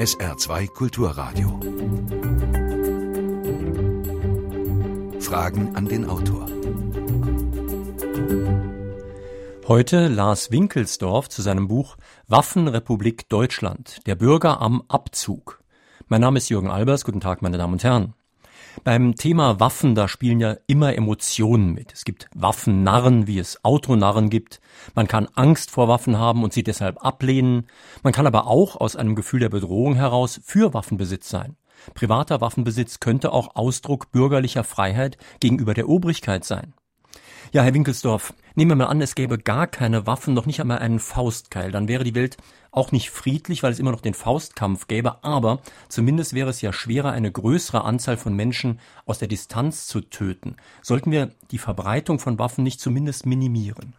SR2 Kulturradio. Fragen an den Autor. Heute Lars Winkelsdorf zu seinem Buch Waffenrepublik Deutschland, der Bürger am Abzug. Mein Name ist Jürgen Albers, guten Tag meine Damen und Herren. Beim Thema Waffen, da spielen ja immer Emotionen mit. Es gibt Waffennarren, wie es Autonarren gibt. Man kann Angst vor Waffen haben und sie deshalb ablehnen. Man kann aber auch aus einem Gefühl der Bedrohung heraus für Waffenbesitz sein. Privater Waffenbesitz könnte auch Ausdruck bürgerlicher Freiheit gegenüber der Obrigkeit sein. Ja, Herr Winkelsdorf, nehmen wir mal an, es gäbe gar keine Waffen, noch nicht einmal einen Faustkeil. Dann wäre die Welt auch nicht friedlich, weil es immer noch den Faustkampf gäbe, aber zumindest wäre es ja schwerer, eine größere Anzahl von Menschen aus der Distanz zu töten. Sollten wir die Verbreitung von Waffen nicht zumindest minimieren?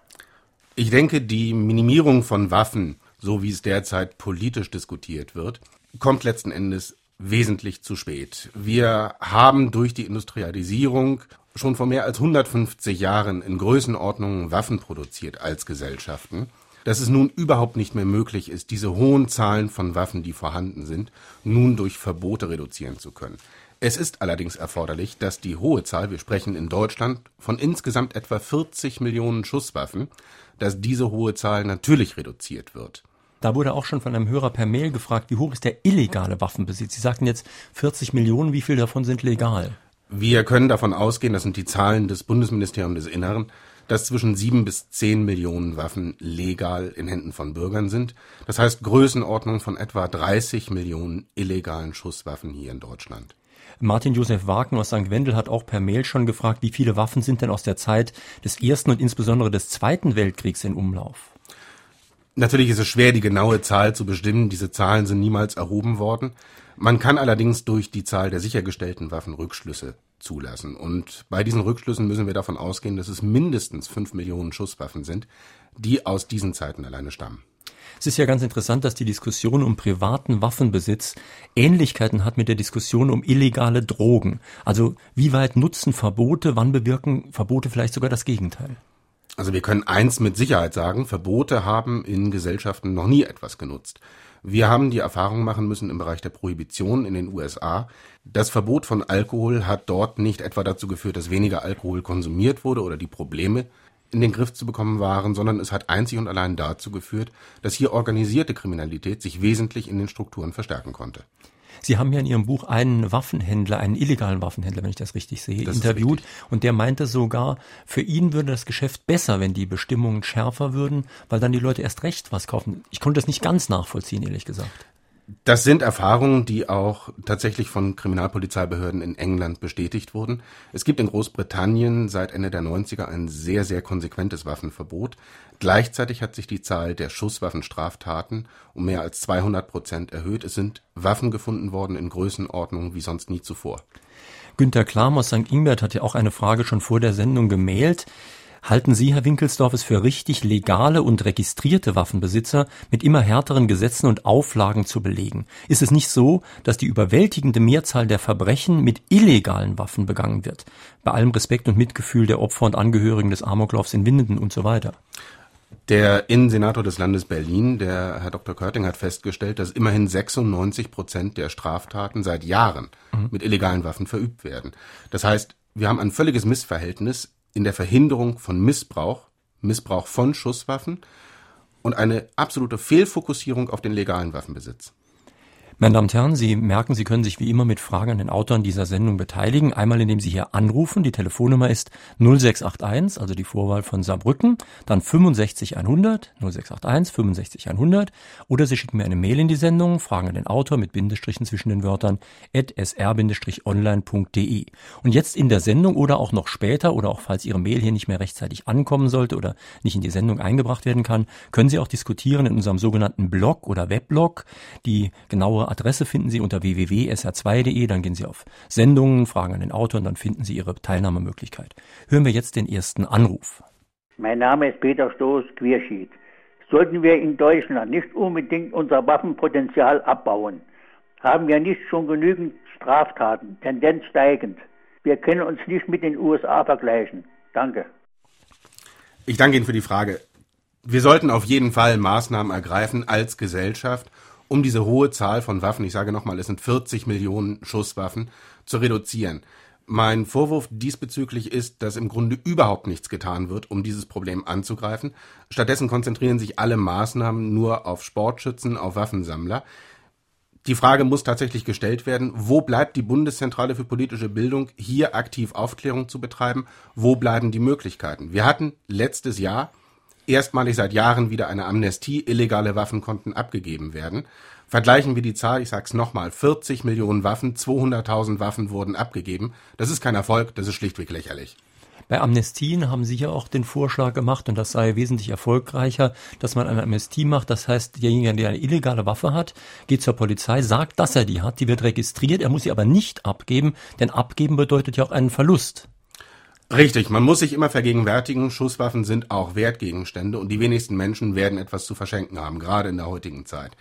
Ich denke, die Minimierung von Waffen, so wie es derzeit politisch diskutiert wird, kommt letzten Endes wesentlich zu spät. Wir haben durch die Industrialisierung schon vor mehr als 150 Jahren in Größenordnungen Waffen produziert als Gesellschaften, dass es nun überhaupt nicht mehr möglich ist, diese hohen Zahlen von Waffen, die vorhanden sind, nun durch Verbote reduzieren zu können. Es ist allerdings erforderlich, dass die hohe Zahl, wir sprechen in Deutschland von insgesamt etwa 40 Millionen Schusswaffen, dass diese hohe Zahl natürlich reduziert wird. Da wurde auch schon von einem Hörer per Mail gefragt, wie hoch ist der illegale Waffenbesitz? Sie sagten jetzt 40 Millionen, wie viel davon sind legal? Wir können davon ausgehen, das sind die Zahlen des Bundesministeriums des Inneren, dass zwischen sieben bis zehn Millionen Waffen legal in Händen von Bürgern sind. Das heißt Größenordnung von etwa 30 Millionen illegalen Schusswaffen hier in Deutschland. Martin Josef Wagen aus St. Wendel hat auch per Mail schon gefragt, wie viele Waffen sind denn aus der Zeit des Ersten und insbesondere des Zweiten Weltkriegs in Umlauf? Natürlich ist es schwer, die genaue Zahl zu bestimmen. Diese Zahlen sind niemals erhoben worden. Man kann allerdings durch die Zahl der sichergestellten Waffen Rückschlüsse zulassen. Und bei diesen Rückschlüssen müssen wir davon ausgehen, dass es mindestens fünf Millionen Schusswaffen sind, die aus diesen Zeiten alleine stammen. Es ist ja ganz interessant, dass die Diskussion um privaten Waffenbesitz Ähnlichkeiten hat mit der Diskussion um illegale Drogen. Also wie weit nutzen Verbote, wann bewirken Verbote vielleicht sogar das Gegenteil? Also wir können eins mit Sicherheit sagen, Verbote haben in Gesellschaften noch nie etwas genutzt. Wir haben die Erfahrung machen müssen im Bereich der Prohibition in den USA. Das Verbot von Alkohol hat dort nicht etwa dazu geführt, dass weniger Alkohol konsumiert wurde oder die Probleme in den Griff zu bekommen waren, sondern es hat einzig und allein dazu geführt, dass hier organisierte Kriminalität sich wesentlich in den Strukturen verstärken konnte. Sie haben ja in Ihrem Buch einen Waffenhändler, einen illegalen Waffenhändler, wenn ich das richtig sehe, das interviewt. Und der meinte sogar, für ihn würde das Geschäft besser, wenn die Bestimmungen schärfer würden, weil dann die Leute erst recht was kaufen. Ich konnte das nicht ganz nachvollziehen, ehrlich gesagt. Das sind Erfahrungen, die auch tatsächlich von Kriminalpolizeibehörden in England bestätigt wurden. Es gibt in Großbritannien seit Ende der 90er ein sehr, sehr konsequentes Waffenverbot. Gleichzeitig hat sich die Zahl der Schusswaffenstraftaten um mehr als 200 Prozent erhöht. Es sind Waffen gefunden worden in Größenordnungen wie sonst nie zuvor. Günter Klam aus St. Ingbert hat ja auch eine Frage schon vor der Sendung gemailt. Halten Sie, Herr Winkelsdorf, es für richtig, legale und registrierte Waffenbesitzer mit immer härteren Gesetzen und Auflagen zu belegen? Ist es nicht so, dass die überwältigende Mehrzahl der Verbrechen mit illegalen Waffen begangen wird? Bei allem Respekt und Mitgefühl der Opfer und Angehörigen des Amoklaufs in Winnenden und so weiter. Der Innensenator des Landes Berlin, der Herr Dr. Körting, hat festgestellt, dass immerhin 96 Prozent der Straftaten seit Jahren mhm. mit illegalen Waffen verübt werden. Das heißt, wir haben ein völliges Missverhältnis in der Verhinderung von Missbrauch, Missbrauch von Schusswaffen und eine absolute Fehlfokussierung auf den legalen Waffenbesitz. Meine Damen und Herren, Sie merken, Sie können sich wie immer mit Fragen an den Autoren dieser Sendung beteiligen. Einmal, indem Sie hier anrufen. Die Telefonnummer ist 0681, also die Vorwahl von Saarbrücken, dann 65100, 0681 65100. Oder Sie schicken mir eine Mail in die Sendung, Fragen an den Autor mit Bindestrichen zwischen den Wörtern at sr-online.de. Und jetzt in der Sendung oder auch noch später oder auch falls Ihre Mail hier nicht mehr rechtzeitig ankommen sollte oder nicht in die Sendung eingebracht werden kann, können Sie auch diskutieren in unserem sogenannten Blog oder Weblog. Die genaue Adresse finden Sie unter www.sr2.de, dann gehen Sie auf Sendungen, Fragen an den Autor und dann finden Sie Ihre Teilnahmemöglichkeit. Hören wir jetzt den ersten Anruf. Mein Name ist Peter Stoß, Queerschied. Sollten wir in Deutschland nicht unbedingt unser Waffenpotenzial abbauen, haben wir nicht schon genügend Straftaten, Tendenz steigend. Wir können uns nicht mit den USA vergleichen. Danke. Ich danke Ihnen für die Frage. Wir sollten auf jeden Fall Maßnahmen ergreifen als Gesellschaft, um diese hohe Zahl von Waffen, ich sage nochmal, es sind 40 Millionen Schusswaffen, zu reduzieren. Mein Vorwurf diesbezüglich ist, dass im Grunde überhaupt nichts getan wird, um dieses Problem anzugreifen. Stattdessen konzentrieren sich alle Maßnahmen nur auf Sportschützen, auf Waffensammler. Die Frage muss tatsächlich gestellt werden, wo bleibt die Bundeszentrale für politische Bildung, hier aktiv Aufklärung zu betreiben? Wo bleiben die Möglichkeiten? Wir hatten letztes Jahr erstmalig seit Jahren wieder eine Amnestie, illegale Waffen konnten abgegeben werden. Vergleichen wir die Zahl, ich sag's nochmal, 40 Millionen Waffen, 200.000 Waffen wurden abgegeben. Das ist kein Erfolg, das ist schlichtweg lächerlich. Bei Amnestien haben Sie ja auch den Vorschlag gemacht, und das sei wesentlich erfolgreicher, dass man eine Amnestie macht. Das heißt, derjenige, der eine illegale Waffe hat, geht zur Polizei, sagt, dass er die hat, die wird registriert, er muss sie aber nicht abgeben, denn abgeben bedeutet ja auch einen Verlust. Richtig, man muss sich immer vergegenwärtigen, Schusswaffen sind auch Wertgegenstände und die wenigsten Menschen werden etwas zu verschenken haben, gerade in der heutigen Zeit.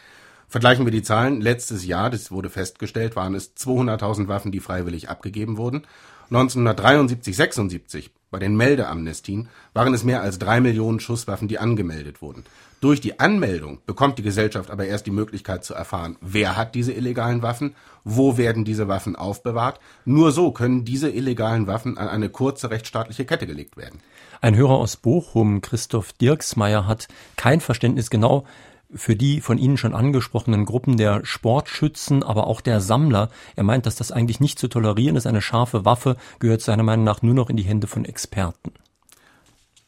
Vergleichen wir die Zahlen. Letztes Jahr, das wurde festgestellt, waren es 200.000 Waffen, die freiwillig abgegeben wurden. 1973, 76 bei den Meldeamnestien waren es mehr als drei Millionen Schusswaffen, die angemeldet wurden. Durch die Anmeldung bekommt die Gesellschaft aber erst die Möglichkeit zu erfahren, wer hat diese illegalen Waffen, wo werden diese Waffen aufbewahrt. Nur so können diese illegalen Waffen an eine kurze rechtsstaatliche Kette gelegt werden. Ein Hörer aus Bochum, Christoph Dirksmeier, hat kein Verständnis genau für die von Ihnen schon angesprochenen Gruppen der Sportschützen, aber auch der Sammler. Er meint, dass das eigentlich nicht zu tolerieren ist. Eine scharfe Waffe gehört seiner Meinung nach nur noch in die Hände von Experten.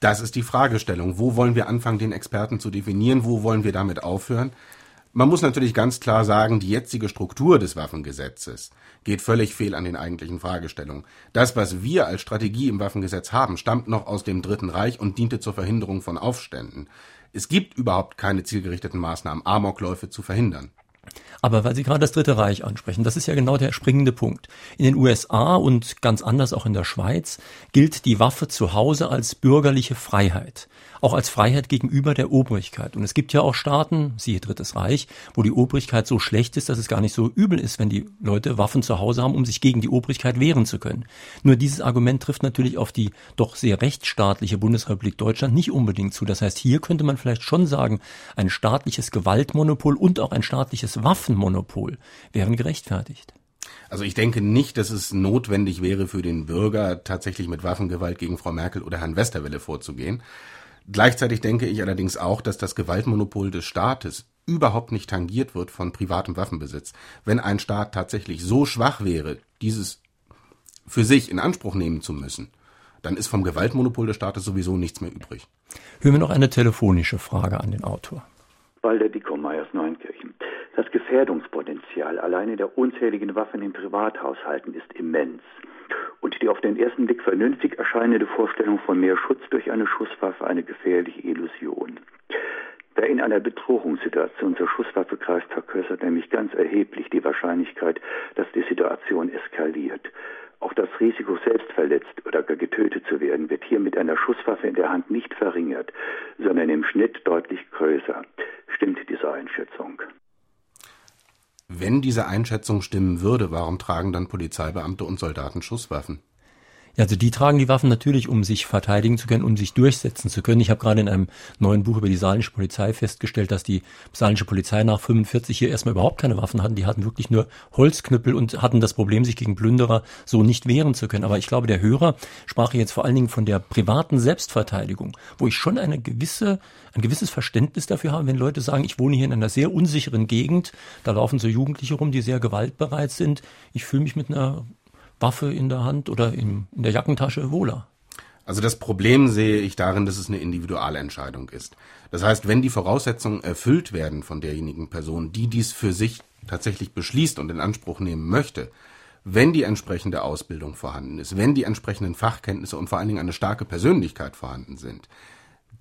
Das ist die Fragestellung. Wo wollen wir anfangen, den Experten zu definieren? Wo wollen wir damit aufhören? Man muss natürlich ganz klar sagen, die jetzige Struktur des Waffengesetzes geht völlig fehl an den eigentlichen Fragestellungen. Das, was wir als Strategie im Waffengesetz haben, stammt noch aus dem Dritten Reich und diente zur Verhinderung von Aufständen. Es gibt überhaupt keine zielgerichteten Maßnahmen, Amokläufe zu verhindern. Aber weil Sie gerade das Dritte Reich ansprechen, das ist ja genau der springende Punkt. In den USA und ganz anders auch in der Schweiz gilt die Waffe zu Hause als bürgerliche Freiheit auch als Freiheit gegenüber der Obrigkeit. Und es gibt ja auch Staaten, siehe Drittes Reich, wo die Obrigkeit so schlecht ist, dass es gar nicht so übel ist, wenn die Leute Waffen zu Hause haben, um sich gegen die Obrigkeit wehren zu können. Nur dieses Argument trifft natürlich auf die doch sehr rechtsstaatliche Bundesrepublik Deutschland nicht unbedingt zu. Das heißt, hier könnte man vielleicht schon sagen, ein staatliches Gewaltmonopol und auch ein staatliches Waffenmonopol wären gerechtfertigt. Also ich denke nicht, dass es notwendig wäre für den Bürger, tatsächlich mit Waffengewalt gegen Frau Merkel oder Herrn Westerwelle vorzugehen. Gleichzeitig denke ich allerdings auch, dass das Gewaltmonopol des Staates überhaupt nicht tangiert wird von privatem Waffenbesitz. Wenn ein Staat tatsächlich so schwach wäre, dieses für sich in Anspruch nehmen zu müssen, dann ist vom Gewaltmonopol des Staates sowieso nichts mehr übrig. Hören wir noch eine telefonische Frage an den Autor. Walter Dickomeyer Gefährdungspotenzial alleine der unzähligen Waffen in Privathaushalten ist immens und die auf den ersten Blick vernünftig erscheinende Vorstellung von mehr Schutz durch eine Schusswaffe eine gefährliche Illusion. Wer in einer Bedrohungssituation zur Schusswaffe greift, vergrößert nämlich ganz erheblich die Wahrscheinlichkeit, dass die Situation eskaliert. Auch das Risiko, selbst verletzt oder gar getötet zu werden, wird hier mit einer Schusswaffe in der Hand nicht verringert, sondern im Schnitt deutlich größer. Stimmt diese Einschätzung? Wenn diese Einschätzung stimmen würde, warum tragen dann Polizeibeamte und Soldaten Schusswaffen? Ja, also die tragen die Waffen natürlich, um sich verteidigen zu können, um sich durchsetzen zu können. Ich habe gerade in einem neuen Buch über die saarländische Polizei festgestellt, dass die saarländische Polizei nach 45 hier erstmal überhaupt keine Waffen hatten. Die hatten wirklich nur Holzknüppel und hatten das Problem, sich gegen Plünderer so nicht wehren zu können. Aber ich glaube, der Hörer sprach jetzt vor allen Dingen von der privaten Selbstverteidigung, wo ich schon eine gewisse, ein gewisses Verständnis dafür habe, wenn Leute sagen, ich wohne hier in einer sehr unsicheren Gegend, da laufen so Jugendliche rum, die sehr gewaltbereit sind. Ich fühle mich mit einer Waffe in der Hand oder in, in der Jackentasche wohler. Also das Problem sehe ich darin, dass es eine Individualentscheidung ist. Das heißt, wenn die Voraussetzungen erfüllt werden von derjenigen Person, die dies für sich tatsächlich beschließt und in Anspruch nehmen möchte, wenn die entsprechende Ausbildung vorhanden ist, wenn die entsprechenden Fachkenntnisse und vor allen Dingen eine starke Persönlichkeit vorhanden sind,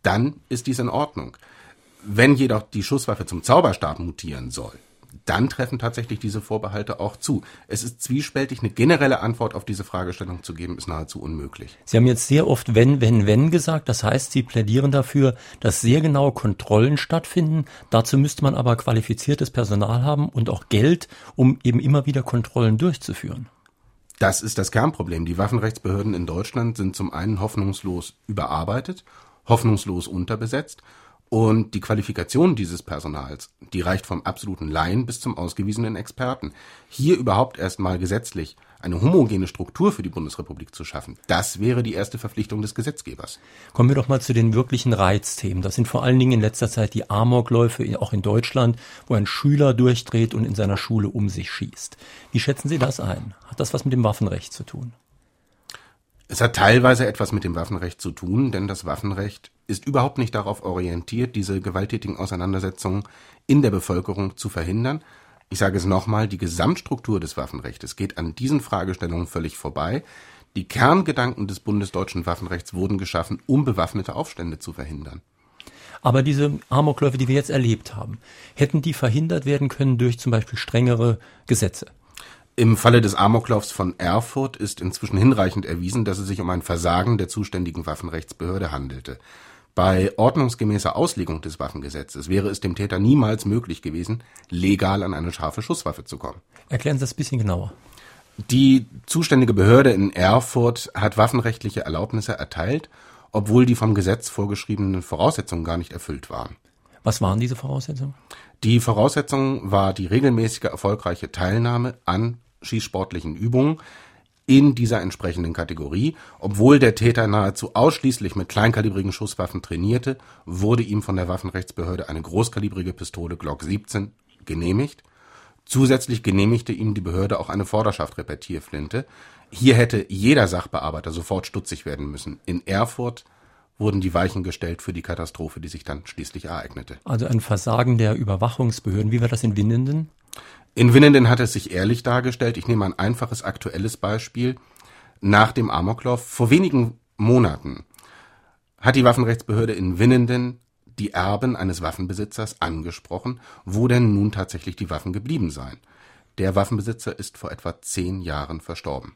dann ist dies in Ordnung. Wenn jedoch die Schusswaffe zum Zauberstab mutieren soll, dann treffen tatsächlich diese Vorbehalte auch zu. Es ist zwiespältig, eine generelle Antwort auf diese Fragestellung zu geben, ist nahezu unmöglich. Sie haben jetzt sehr oft wenn, wenn, wenn gesagt. Das heißt, Sie plädieren dafür, dass sehr genaue Kontrollen stattfinden. Dazu müsste man aber qualifiziertes Personal haben und auch Geld, um eben immer wieder Kontrollen durchzuführen. Das ist das Kernproblem. Die Waffenrechtsbehörden in Deutschland sind zum einen hoffnungslos überarbeitet, hoffnungslos unterbesetzt Und die Qualifikation dieses Personals, die reicht vom absoluten Laien bis zum ausgewiesenen Experten. Hier überhaupt erstmal gesetzlich eine homogene Struktur für die Bundesrepublik zu schaffen, das wäre die erste Verpflichtung des Gesetzgebers. Kommen wir doch mal zu den wirklichen Reizthemen. Das sind vor allen Dingen in letzter Zeit die Amokläufe, auch in Deutschland, wo ein Schüler durchdreht und in seiner Schule um sich schießt. Wie schätzen Sie das ein? Hat das was mit dem Waffenrecht zu tun? Es hat teilweise etwas mit dem Waffenrecht zu tun, denn das Waffenrecht ist überhaupt nicht darauf orientiert, diese gewalttätigen Auseinandersetzungen in der Bevölkerung zu verhindern. Ich sage es nochmal, die Gesamtstruktur des Waffenrechts geht an diesen Fragestellungen völlig vorbei. Die Kerngedanken des bundesdeutschen Waffenrechts wurden geschaffen, um bewaffnete Aufstände zu verhindern. Aber diese Amokläufe, die wir jetzt erlebt haben, hätten die verhindert werden können durch zum Beispiel strengere Gesetze? Im Falle des Amoklaufs von Erfurt ist inzwischen hinreichend erwiesen, dass es sich um ein Versagen der zuständigen Waffenrechtsbehörde handelte. Bei ordnungsgemäßer Auslegung des Waffengesetzes wäre es dem Täter niemals möglich gewesen, legal an eine scharfe Schusswaffe zu kommen. Erklären Sie das ein bisschen genauer. Die zuständige Behörde in Erfurt hat waffenrechtliche Erlaubnisse erteilt, obwohl die vom Gesetz vorgeschriebenen Voraussetzungen gar nicht erfüllt waren. Was waren diese Voraussetzungen? Die Voraussetzung war die regelmäßige erfolgreiche Teilnahme an schießsportlichen Übungen in dieser entsprechenden Kategorie. Obwohl der Täter nahezu ausschließlich mit kleinkalibrigen Schusswaffen trainierte, wurde ihm von der Waffenrechtsbehörde eine großkalibrige Pistole Glock 17 genehmigt. Zusätzlich genehmigte ihm die Behörde auch eine Vorderschaft-Repetierflinte. Hier hätte jeder Sachbearbeiter sofort stutzig werden müssen. In Erfurt wurden die Weichen gestellt für die Katastrophe, die sich dann schließlich ereignete. Also ein Versagen der Überwachungsbehörden. Wie war das in Winnenden? In Winnenden hat es sich ehrlich dargestellt. Ich nehme ein einfaches aktuelles Beispiel. Nach dem Amoklauf vor wenigen Monaten hat die Waffenrechtsbehörde in Winnenden die Erben eines Waffenbesitzers angesprochen, wo denn nun tatsächlich die Waffen geblieben seien. Der Waffenbesitzer ist vor etwa zehn Jahren verstorben.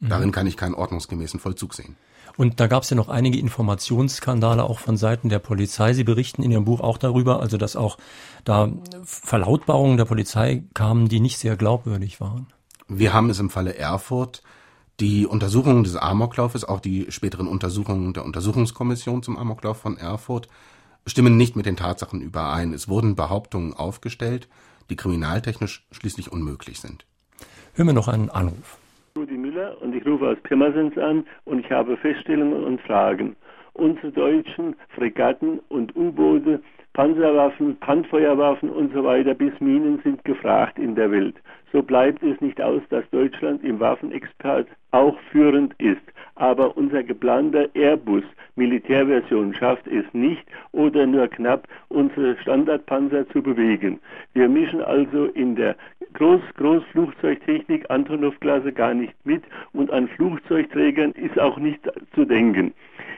Mhm. Darin kann ich keinen ordnungsgemäßen Vollzug sehen. Und da gab es ja noch einige Informationsskandale auch von Seiten der Polizei. Sie berichten in Ihrem Buch auch darüber, also dass auch da Verlautbarungen der Polizei kamen, die nicht sehr glaubwürdig waren. Wir haben es im Falle Erfurt die Untersuchungen des Amoklaufes, auch die späteren Untersuchungen der Untersuchungskommission zum Amoklauf von Erfurt, stimmen nicht mit den Tatsachen überein. Es wurden Behauptungen aufgestellt, die kriminaltechnisch schließlich unmöglich sind. Hören wir noch einen Anruf. Ich rufe aus Pirmasens an und ich habe Feststellungen und Fragen. Unsere deutschen Fregatten und U-Boote, Panzerwaffen, Handfeuerwaffen und so weiter bis Minen sind gefragt in der Welt. So bleibt es nicht aus, dass Deutschland im Waffenexpert auch führend ist. Aber unser geplanter Airbus Militärversion schafft es nicht oder nur knapp, unsere Standardpanzer zu bewegen. Wir mischen also in der Groß Großflugzeugtechnik Antonov-Klasse gar nicht mit und an Flugzeugträgern ist auch nicht zu denken.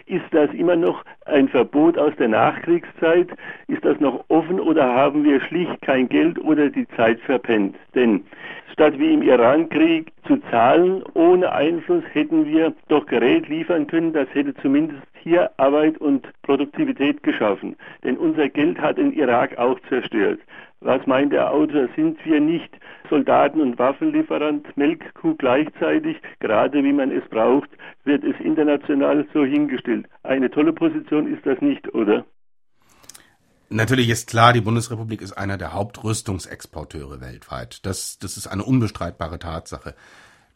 Ist das immer noch ein Verbot aus der Nachkriegszeit? Ist das noch offen oder haben wir schlicht kein Geld oder die Zeit verpennt? Denn statt wie im Irankrieg zu zahlen ohne Einfluss, hätten wir doch Gerät liefern können, das hätte zumindest hier Arbeit und Produktivität geschaffen. Denn unser Geld hat den Irak auch zerstört. Was meint der Autor? Sind wir nicht Soldaten und Waffenlieferant, Melkkuh gleichzeitig? Gerade wie man es braucht, wird es international so hingestellt. Eine tolle Position ist das nicht, oder? Natürlich ist klar, die Bundesrepublik ist einer der Hauptrüstungsexporteure weltweit. Das, das ist eine unbestreitbare Tatsache.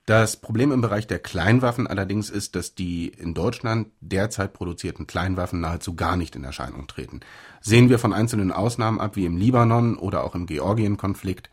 Das Problem im Bereich der Kleinwaffen allerdings ist, dass die in Deutschland derzeit produzierten Kleinwaffen nahezu gar nicht in Erscheinung treten. Sehen wir von einzelnen Ausnahmen ab, wie im Libanon oder auch im Georgien-Konflikt,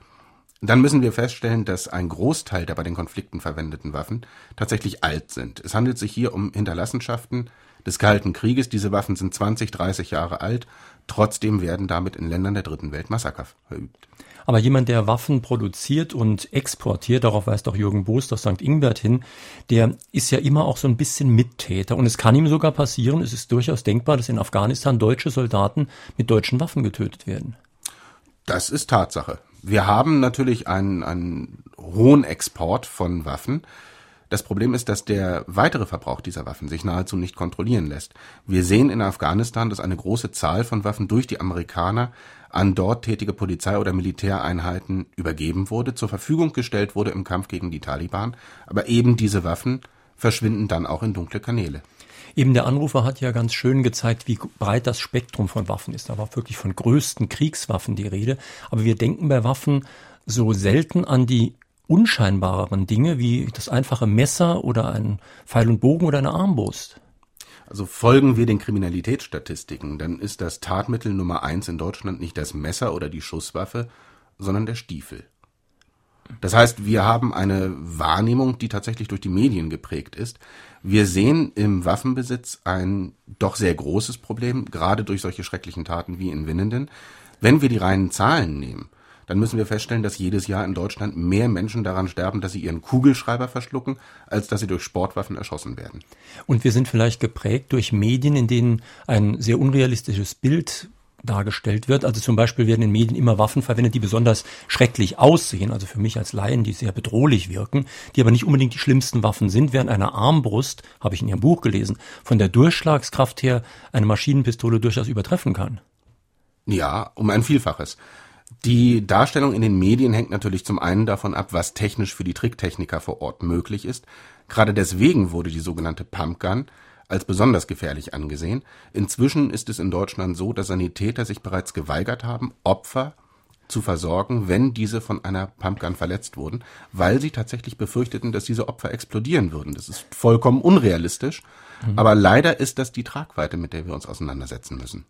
dann müssen wir feststellen, dass ein Großteil der bei den Konflikten verwendeten Waffen tatsächlich alt sind. Es handelt sich hier um Hinterlassenschaften des Kalten Krieges. Diese Waffen sind 20, 30 Jahre alt. Trotzdem werden damit in Ländern der dritten Welt Massaker verübt. Aber jemand, der Waffen produziert und exportiert, darauf weist auch Jürgen Boos aus St. Ingbert hin, der ist ja immer auch so ein bisschen Mittäter. Und es kann ihm sogar passieren, es ist durchaus denkbar, dass in Afghanistan deutsche Soldaten mit deutschen Waffen getötet werden. Das ist Tatsache. Wir haben natürlich einen, einen hohen Export von Waffen. Das Problem ist, dass der weitere Verbrauch dieser Waffen sich nahezu nicht kontrollieren lässt. Wir sehen in Afghanistan, dass eine große Zahl von Waffen durch die Amerikaner an dort tätige Polizei- oder Militäreinheiten übergeben wurde, zur Verfügung gestellt wurde im Kampf gegen die Taliban, aber eben diese Waffen verschwinden dann auch in dunkle Kanäle. Eben der Anrufer hat ja ganz schön gezeigt, wie breit das Spektrum von Waffen ist. Da war wirklich von größten Kriegswaffen die Rede. Aber wir denken bei Waffen so selten an die unscheinbareren Dinge wie das einfache Messer oder ein Pfeil und Bogen oder eine Armbrust. Also folgen wir den Kriminalitätsstatistiken, dann ist das Tatmittel Nummer eins in Deutschland nicht das Messer oder die Schusswaffe, sondern der Stiefel. Das heißt, wir haben eine Wahrnehmung, die tatsächlich durch die Medien geprägt ist. Wir sehen im Waffenbesitz ein doch sehr großes Problem, gerade durch solche schrecklichen Taten wie in Winnenden. Wenn wir die reinen Zahlen nehmen, dann müssen wir feststellen, dass jedes Jahr in Deutschland mehr Menschen daran sterben, dass sie ihren Kugelschreiber verschlucken, als dass sie durch Sportwaffen erschossen werden. Und wir sind vielleicht geprägt durch Medien, in denen ein sehr unrealistisches Bild dargestellt wird. Also zum Beispiel werden in Medien immer Waffen verwendet, die besonders schrecklich aussehen, also für mich als Laien, die sehr bedrohlich wirken, die aber nicht unbedingt die schlimmsten Waffen sind, während eine Armbrust, habe ich in Ihrem Buch gelesen, von der Durchschlagskraft her eine Maschinenpistole durchaus übertreffen kann. Ja, um ein Vielfaches. Die Darstellung in den Medien hängt natürlich zum einen davon ab, was technisch für die Tricktechniker vor Ort möglich ist. Gerade deswegen wurde die sogenannte Pumpgun als besonders gefährlich angesehen. Inzwischen ist es in Deutschland so, dass Sanitäter sich bereits geweigert haben, Opfer zu versorgen, wenn diese von einer Pumpgun verletzt wurden, weil sie tatsächlich befürchteten, dass diese Opfer explodieren würden. Das ist vollkommen unrealistisch, mhm. aber leider ist das die Tragweite, mit der wir uns auseinandersetzen müssen.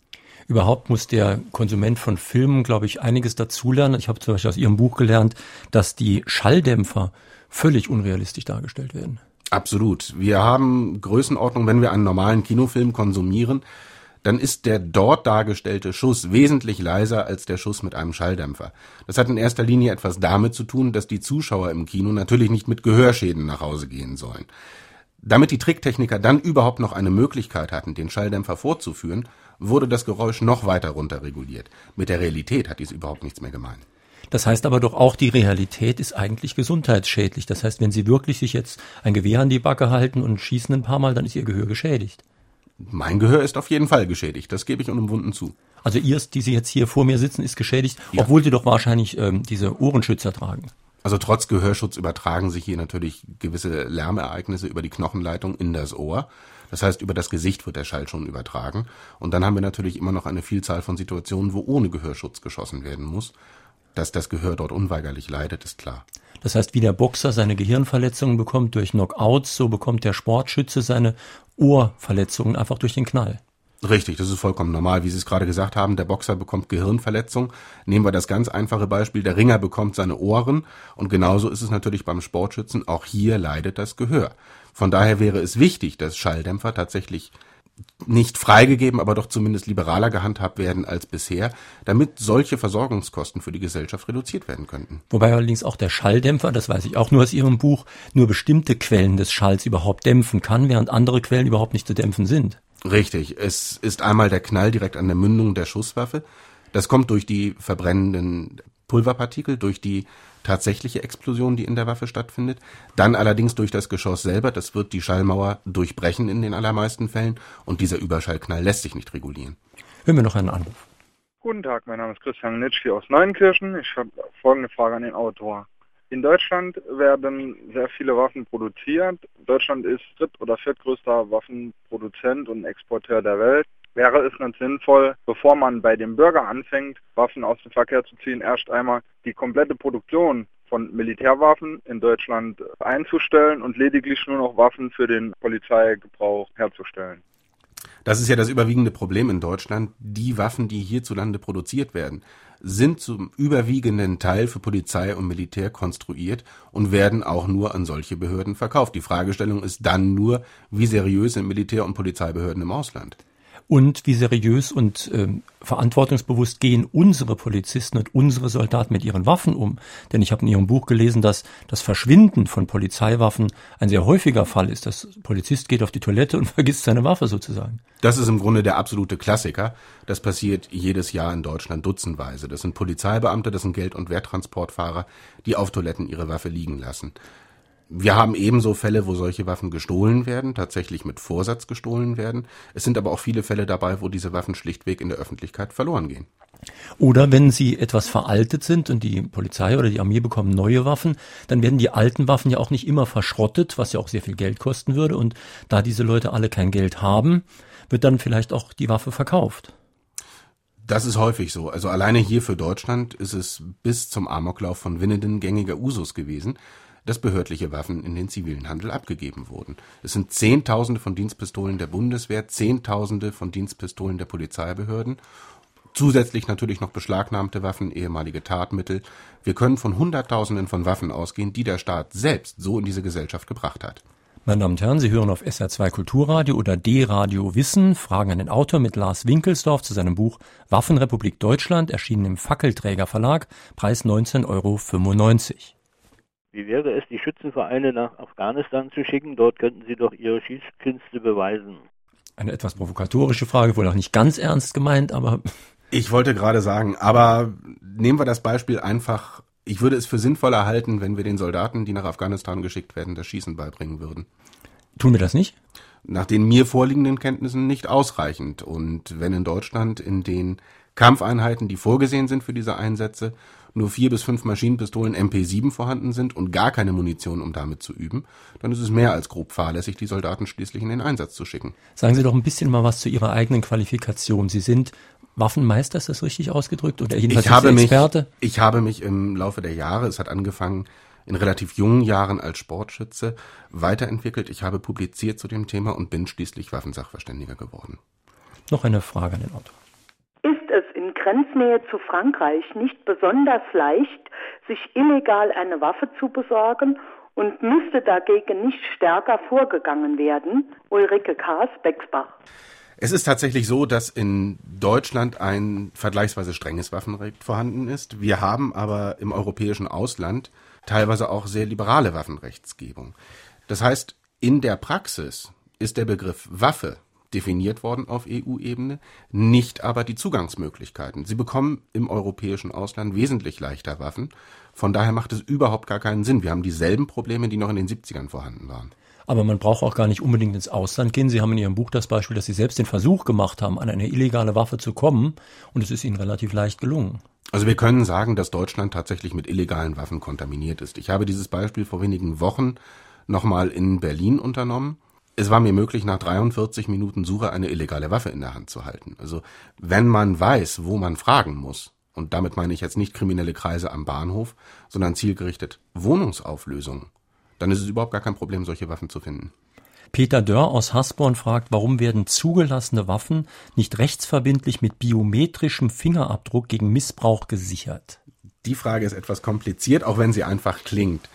Überhaupt muss der Konsument von Filmen, glaube ich, einiges dazulernen. Ich habe zum Beispiel aus Ihrem Buch gelernt, dass die Schalldämpfer völlig unrealistisch dargestellt werden. Absolut. Wir haben Größenordnung, wenn wir einen normalen Kinofilm konsumieren, dann ist der dort dargestellte Schuss wesentlich leiser als der Schuss mit einem Schalldämpfer. Das hat in erster Linie etwas damit zu tun, dass die Zuschauer im Kino natürlich nicht mit Gehörschäden nach Hause gehen sollen. Damit die Tricktechniker dann überhaupt noch eine Möglichkeit hatten, den Schalldämpfer vorzuführen, wurde das Geräusch noch weiter runterreguliert. Mit der Realität hat dies überhaupt nichts mehr gemein. Das heißt aber doch auch, die Realität ist eigentlich gesundheitsschädlich. Das heißt, wenn Sie wirklich sich jetzt ein Gewehr an die Backe halten und schießen ein paar Mal, dann ist Ihr Gehör geschädigt. Mein Gehör ist auf jeden Fall geschädigt. Das gebe ich unumwunden zu. Also Ihr, die Sie jetzt hier vor mir sitzen, ist geschädigt, ja. obwohl Sie doch wahrscheinlich ähm, diese Ohrenschützer tragen. Also trotz Gehörschutz übertragen sich hier natürlich gewisse Lärmereignisse über die Knochenleitung in das Ohr. Das heißt, über das Gesicht wird der Schall schon übertragen. Und dann haben wir natürlich immer noch eine Vielzahl von Situationen, wo ohne Gehörschutz geschossen werden muss. Dass das Gehör dort unweigerlich leidet, ist klar. Das heißt, wie der Boxer seine Gehirnverletzungen bekommt durch Knockouts, so bekommt der Sportschütze seine Ohrverletzungen einfach durch den Knall. Richtig, das ist vollkommen normal. Wie Sie es gerade gesagt haben, der Boxer bekommt Gehirnverletzung. Nehmen wir das ganz einfache Beispiel, der Ringer bekommt seine Ohren und genauso ist es natürlich beim Sportschützen. Auch hier leidet das Gehör. Von daher wäre es wichtig, dass Schalldämpfer tatsächlich nicht freigegeben, aber doch zumindest liberaler gehandhabt werden als bisher, damit solche Versorgungskosten für die Gesellschaft reduziert werden könnten. Wobei allerdings auch der Schalldämpfer, das weiß ich auch nur aus Ihrem Buch, nur bestimmte Quellen des Schalls überhaupt dämpfen kann, während andere Quellen überhaupt nicht zu dämpfen sind. Richtig. Es ist einmal der Knall direkt an der Mündung der Schusswaffe. Das kommt durch die verbrennenden Pulverpartikel, durch die tatsächliche Explosion, die in der Waffe stattfindet. Dann allerdings durch das Geschoss selber. Das wird die Schallmauer durchbrechen in den allermeisten Fällen. Und dieser Überschallknall lässt sich nicht regulieren. Hören wir noch einen Anruf. Guten Tag, mein Name ist Christian Nitschke aus Neunkirchen. Ich habe folgende Frage an den Autor. In Deutschland werden sehr viele Waffen produziert. Deutschland ist dritt- oder viertgrößter Waffenproduzent und Exporteur der Welt. Wäre es nicht sinnvoll, bevor man bei dem Bürger anfängt, Waffen aus dem Verkehr zu ziehen, erst einmal die komplette Produktion von Militärwaffen in Deutschland einzustellen und lediglich nur noch Waffen für den Polizeigebrauch herzustellen? Das ist ja das überwiegende Problem in Deutschland. Die Waffen, die hierzulande produziert werden, sind zum überwiegenden Teil für Polizei und Militär konstruiert und werden auch nur an solche Behörden verkauft. Die Fragestellung ist dann nur, wie seriös sind Militär- und Polizeibehörden im Ausland? Und wie seriös und äh, verantwortungsbewusst gehen unsere Polizisten und unsere Soldaten mit ihren Waffen um. Denn ich habe in Ihrem Buch gelesen, dass das Verschwinden von Polizeiwaffen ein sehr häufiger Fall ist. Das Polizist geht auf die Toilette und vergisst seine Waffe sozusagen. Das ist im Grunde der absolute Klassiker. Das passiert jedes Jahr in Deutschland dutzendweise. Das sind Polizeibeamte, das sind Geld- und Werttransportfahrer, die auf Toiletten ihre Waffe liegen lassen. Wir haben ebenso Fälle, wo solche Waffen gestohlen werden, tatsächlich mit Vorsatz gestohlen werden. Es sind aber auch viele Fälle dabei, wo diese Waffen schlichtweg in der Öffentlichkeit verloren gehen. Oder wenn sie etwas veraltet sind und die Polizei oder die Armee bekommen neue Waffen, dann werden die alten Waffen ja auch nicht immer verschrottet, was ja auch sehr viel Geld kosten würde. Und da diese Leute alle kein Geld haben, wird dann vielleicht auch die Waffe verkauft. Das ist häufig so. Also alleine hier für Deutschland ist es bis zum Amoklauf von Winnenden gängiger Usus gewesen, dass behördliche Waffen in den zivilen Handel abgegeben wurden. Es sind Zehntausende von Dienstpistolen der Bundeswehr, Zehntausende von Dienstpistolen der Polizeibehörden, zusätzlich natürlich noch beschlagnahmte Waffen, ehemalige Tatmittel. Wir können von Hunderttausenden von Waffen ausgehen, die der Staat selbst so in diese Gesellschaft gebracht hat. Meine Damen und Herren, Sie hören auf SR2 Kulturradio oder D-Radio Wissen Fragen an den Autor mit Lars Winkelsdorf zu seinem Buch Waffenrepublik Deutschland, erschienen im Fackelträger Verlag, Preis 19,95 Euro. Wie wäre es, die Schützenvereine nach Afghanistan zu schicken? Dort könnten sie doch ihre Schießkünste beweisen. Eine etwas provokatorische Frage, wohl auch nicht ganz ernst gemeint, aber. Ich wollte gerade sagen, aber nehmen wir das Beispiel einfach. Ich würde es für sinnvoller halten, wenn wir den Soldaten, die nach Afghanistan geschickt werden, das Schießen beibringen würden. Tun wir das nicht? Nach den mir vorliegenden Kenntnissen nicht ausreichend. Und wenn in Deutschland in den Kampfeinheiten, die vorgesehen sind für diese Einsätze, nur vier bis fünf Maschinenpistolen MP7 vorhanden sind und gar keine Munition, um damit zu üben, dann ist es mehr als grob fahrlässig, die Soldaten schließlich in den Einsatz zu schicken. Sagen Sie doch ein bisschen mal was zu Ihrer eigenen Qualifikation. Sie sind Waffenmeister, ist das richtig ausgedrückt? Oder jedenfalls ich habe Experte? Mich, ich habe mich im Laufe der Jahre, es hat angefangen in relativ jungen Jahren als Sportschütze, weiterentwickelt. Ich habe publiziert zu dem Thema und bin schließlich Waffensachverständiger geworden. Noch eine Frage an den Autor. Grenznähe zu Frankreich nicht besonders leicht, sich illegal eine Waffe zu besorgen und müsste dagegen nicht stärker vorgegangen werden? Ulrike Kaas, Bexbach. Es ist tatsächlich so, dass in Deutschland ein vergleichsweise strenges Waffenrecht vorhanden ist. Wir haben aber im europäischen Ausland teilweise auch sehr liberale Waffenrechtsgebung. Das heißt, in der Praxis ist der Begriff Waffe definiert worden auf EU-Ebene, nicht aber die Zugangsmöglichkeiten. Sie bekommen im europäischen Ausland wesentlich leichter Waffen. Von daher macht es überhaupt gar keinen Sinn. Wir haben dieselben Probleme, die noch in den 70ern vorhanden waren. Aber man braucht auch gar nicht unbedingt ins Ausland gehen. Sie haben in Ihrem Buch das Beispiel, dass Sie selbst den Versuch gemacht haben, an eine illegale Waffe zu kommen, und es ist Ihnen relativ leicht gelungen. Also wir können sagen, dass Deutschland tatsächlich mit illegalen Waffen kontaminiert ist. Ich habe dieses Beispiel vor wenigen Wochen nochmal in Berlin unternommen es war mir möglich, nach 43 Minuten Suche eine illegale Waffe in der Hand zu halten. Also wenn man weiß, wo man fragen muss, und damit meine ich jetzt nicht kriminelle Kreise am Bahnhof, sondern zielgerichtet Wohnungsauflösungen, dann ist es überhaupt gar kein Problem, solche Waffen zu finden. Peter Dörr aus Hasborn fragt, warum werden zugelassene Waffen nicht rechtsverbindlich mit biometrischem Fingerabdruck gegen Missbrauch gesichert? Die Frage ist etwas kompliziert, auch wenn sie einfach klingt.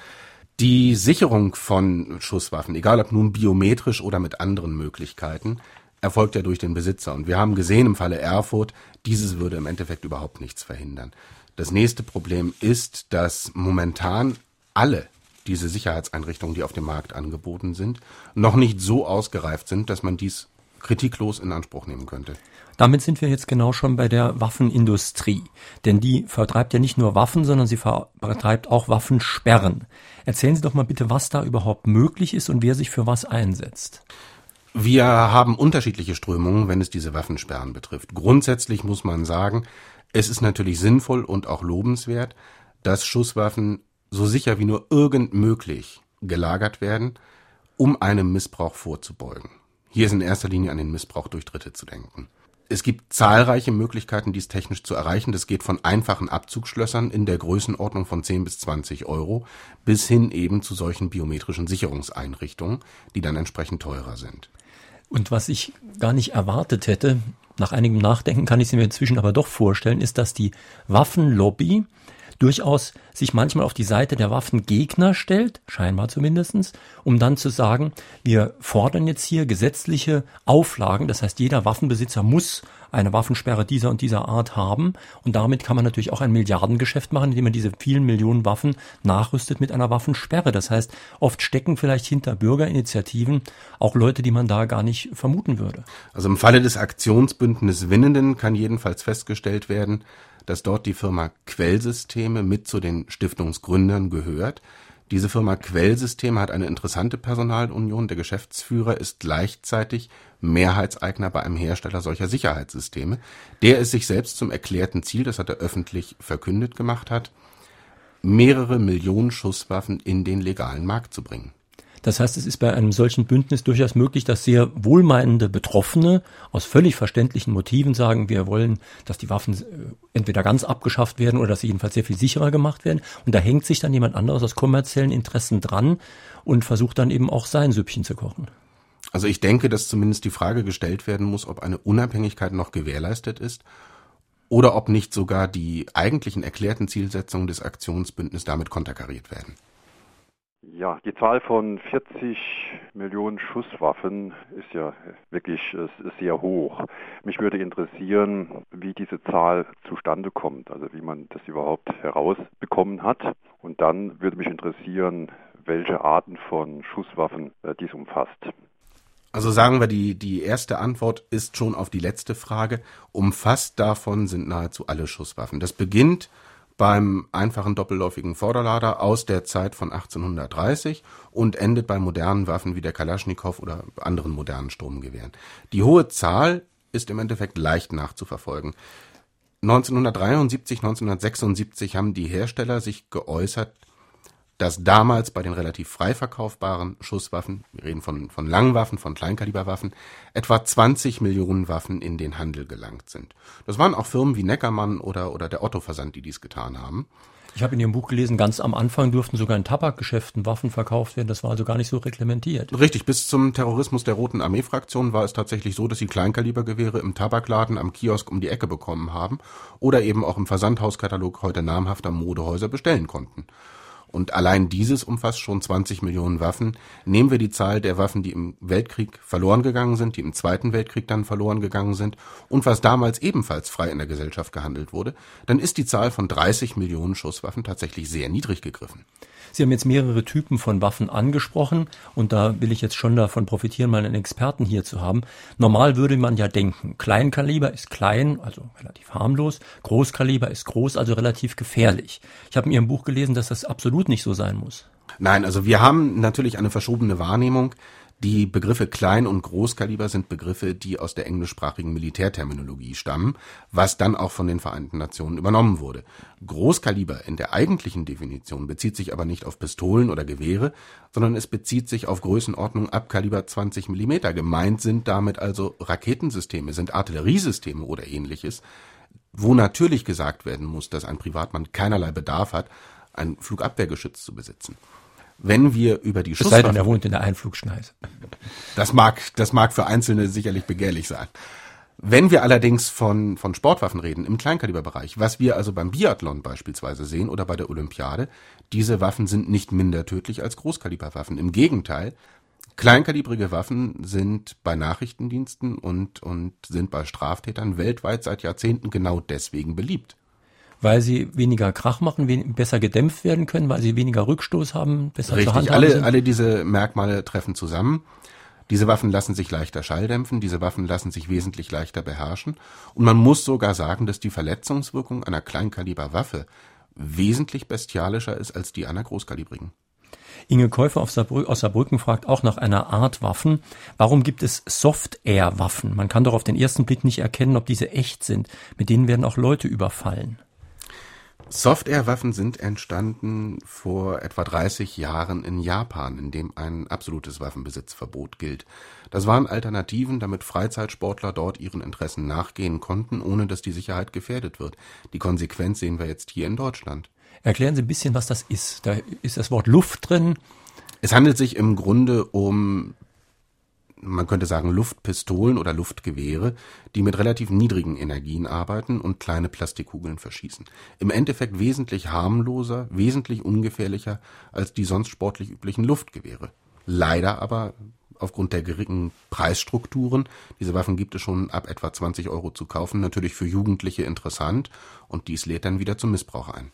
Die Sicherung von Schusswaffen, egal ob nun biometrisch oder mit anderen Möglichkeiten, erfolgt ja durch den Besitzer. Und wir haben gesehen im Falle Erfurt, dieses würde im Endeffekt überhaupt nichts verhindern. Das nächste Problem ist, dass momentan alle diese Sicherheitseinrichtungen, die auf dem Markt angeboten sind, noch nicht so ausgereift sind, dass man dies kritiklos in Anspruch nehmen könnte. Damit sind wir jetzt genau schon bei der Waffenindustrie. Denn die vertreibt ja nicht nur Waffen, sondern sie vertreibt auch Waffensperren. Erzählen Sie doch mal bitte, was da überhaupt möglich ist und wer sich für was einsetzt. Wir haben unterschiedliche Strömungen, wenn es diese Waffensperren betrifft. Grundsätzlich muss man sagen, es ist natürlich sinnvoll und auch lobenswert, dass Schusswaffen so sicher wie nur irgend möglich gelagert werden, um einem Missbrauch vorzubeugen. Hier ist in erster Linie an den Missbrauch durch Dritte zu denken. Es gibt zahlreiche Möglichkeiten, dies technisch zu erreichen. Das geht von einfachen Abzugsschlössern in der Größenordnung von 10 bis 20 Euro bis hin eben zu solchen biometrischen Sicherungseinrichtungen, die dann entsprechend teurer sind. Und was ich gar nicht erwartet hätte, nach einigem Nachdenken kann ich sie mir inzwischen aber doch vorstellen, ist, dass die Waffenlobby durchaus sich manchmal auf die Seite der Waffengegner stellt, scheinbar zumindestens, um dann zu sagen, wir fordern jetzt hier gesetzliche Auflagen, das heißt jeder Waffenbesitzer muss eine Waffensperre dieser und dieser Art haben und damit kann man natürlich auch ein Milliardengeschäft machen, indem man diese vielen Millionen Waffen nachrüstet mit einer Waffensperre. Das heißt, oft stecken vielleicht hinter Bürgerinitiativen auch Leute, die man da gar nicht vermuten würde. Also im Falle des Aktionsbündnisses Winnenden kann jedenfalls festgestellt werden, dass dort die Firma Quellsysteme mit zu den Stiftungsgründern gehört, Diese Firma Quellsystem hat eine interessante Personalunion. Der Geschäftsführer ist gleichzeitig Mehrheitseigner bei einem Hersteller solcher Sicherheitssysteme, der es sich selbst zum erklärten Ziel, das hat er öffentlich verkündet gemacht hat, mehrere Millionen Schusswaffen in den legalen Markt zu bringen. Das heißt, es ist bei einem solchen Bündnis durchaus möglich, dass sehr wohlmeinende Betroffene aus völlig verständlichen Motiven sagen, wir wollen, dass die Waffen äh, entweder ganz abgeschafft werden oder dass sie jedenfalls sehr viel sicherer gemacht werden. Und da hängt sich dann jemand anderes aus kommerziellen Interessen dran und versucht dann eben auch sein Süppchen zu kochen. Also ich denke, dass zumindest die Frage gestellt werden muss, ob eine Unabhängigkeit noch gewährleistet ist oder ob nicht sogar die eigentlichen erklärten Zielsetzungen des Aktionsbündnisses damit konterkariert werden. Ja, die Zahl von 40 Millionen Schusswaffen ist ja wirklich sehr hoch. Mich würde interessieren, wie diese Zahl zustande kommt, also wie man das überhaupt herausbekommen hat. Und dann würde mich interessieren, welche Arten von Schusswaffen äh, dies umfasst. Also sagen wir, die, die erste Antwort ist schon auf die letzte Frage. Umfasst davon sind nahezu alle Schusswaffen. Das beginnt beim einfachen doppelläufigen Vorderlader aus der Zeit von 1830 und endet bei modernen Waffen wie der Kalaschnikow oder anderen modernen Sturmgewehren. Die hohe Zahl ist im Endeffekt leicht nachzuverfolgen. 1973, 1976 haben die Hersteller sich geäußert, dass damals bei den relativ frei verkaufbaren Schusswaffen, wir reden von, von Langwaffen, von Kleinkaliberwaffen, etwa 20 Millionen Waffen in den Handel gelangt sind. Das waren auch Firmen wie Neckermann oder, oder der Otto-Versand, die dies getan haben. Ich habe in Ihrem Buch gelesen, ganz am Anfang durften sogar in Tabakgeschäften Waffen verkauft werden. Das war also gar nicht so reglementiert. Richtig, bis zum Terrorismus der Roten Armee-Fraktion war es tatsächlich so, dass sie Kleinkalibergewehre im Tabakladen am Kiosk um die Ecke bekommen haben oder eben auch im Versandhauskatalog heute namhafter Modehäuser bestellen konnten. Und allein dieses umfasst schon 20 Millionen Waffen. Nehmen wir die Zahl der Waffen, die im Weltkrieg verloren gegangen sind, die im Zweiten Weltkrieg dann verloren gegangen sind und was damals ebenfalls frei in der Gesellschaft gehandelt wurde, dann ist die Zahl von 30 Millionen Schusswaffen tatsächlich sehr niedrig gegriffen. Sie haben jetzt mehrere Typen von Waffen angesprochen und da will ich jetzt schon davon profitieren, mal einen Experten hier zu haben. Normal würde man ja denken, Kleinkaliber ist klein, also relativ harmlos, Großkaliber ist groß, also relativ gefährlich. Ich habe in Ihrem Buch gelesen, dass das absolut nicht so sein muss. Nein, also wir haben natürlich eine verschobene Wahrnehmung. Die Begriffe Klein- und Großkaliber sind Begriffe, die aus der englischsprachigen Militärterminologie stammen, was dann auch von den Vereinten Nationen übernommen wurde. Großkaliber in der eigentlichen Definition bezieht sich aber nicht auf Pistolen oder Gewehre, sondern es bezieht sich auf Größenordnung ab Kaliber 20 Millimeter. Gemeint sind damit also Raketensysteme, sind Artilleriesysteme oder ähnliches, wo natürlich gesagt werden muss, dass ein Privatmann keinerlei Bedarf hat, ein Flugabwehrgeschütz zu besitzen wenn wir über die Schusswaffen... Es sei denn, er wohnt in der Einflugschneise. Das mag, das mag für Einzelne sicherlich begehrlich sein. Wenn wir allerdings von, von Sportwaffen reden, im Kleinkaliberbereich, was wir also beim Biathlon beispielsweise sehen oder bei der Olympiade, diese Waffen sind nicht minder tödlich als Großkaliberwaffen. Im Gegenteil, kleinkalibrige Waffen sind bei Nachrichtendiensten und, und sind bei Straftätern weltweit seit Jahrzehnten genau deswegen beliebt weil sie weniger Krach machen, besser gedämpft werden können, weil sie weniger Rückstoß haben, besser Richtig, zu alle, sind. alle diese Merkmale treffen zusammen. Diese Waffen lassen sich leichter schalldämpfen, diese Waffen lassen sich wesentlich leichter beherrschen. Und man muss sogar sagen, dass die Verletzungswirkung einer Kleinkaliberwaffe wesentlich bestialischer ist als die einer großkalibrigen. Inge Käufer aus Saarbrücken fragt auch nach einer Art Waffen. Warum gibt es Soft-Air-Waffen? Man kann doch auf den ersten Blick nicht erkennen, ob diese echt sind. Mit denen werden auch Leute überfallen. Software-Waffen sind entstanden vor etwa 30 Jahren in Japan, in dem ein absolutes Waffenbesitzverbot gilt. Das waren Alternativen, damit Freizeitsportler dort ihren Interessen nachgehen konnten, ohne dass die Sicherheit gefährdet wird. Die Konsequenz sehen wir jetzt hier in Deutschland. Erklären Sie ein bisschen, was das ist. Da ist das Wort Luft drin. Es handelt sich im Grunde um man könnte sagen Luftpistolen oder Luftgewehre, die mit relativ niedrigen Energien arbeiten und kleine Plastikkugeln verschießen. Im Endeffekt wesentlich harmloser, wesentlich ungefährlicher als die sonst sportlich üblichen Luftgewehre. Leider aber aufgrund der geringen Preisstrukturen, diese Waffen gibt es schon ab etwa 20 Euro zu kaufen, natürlich für Jugendliche interessant und dies lädt dann wieder zum Missbrauch ein.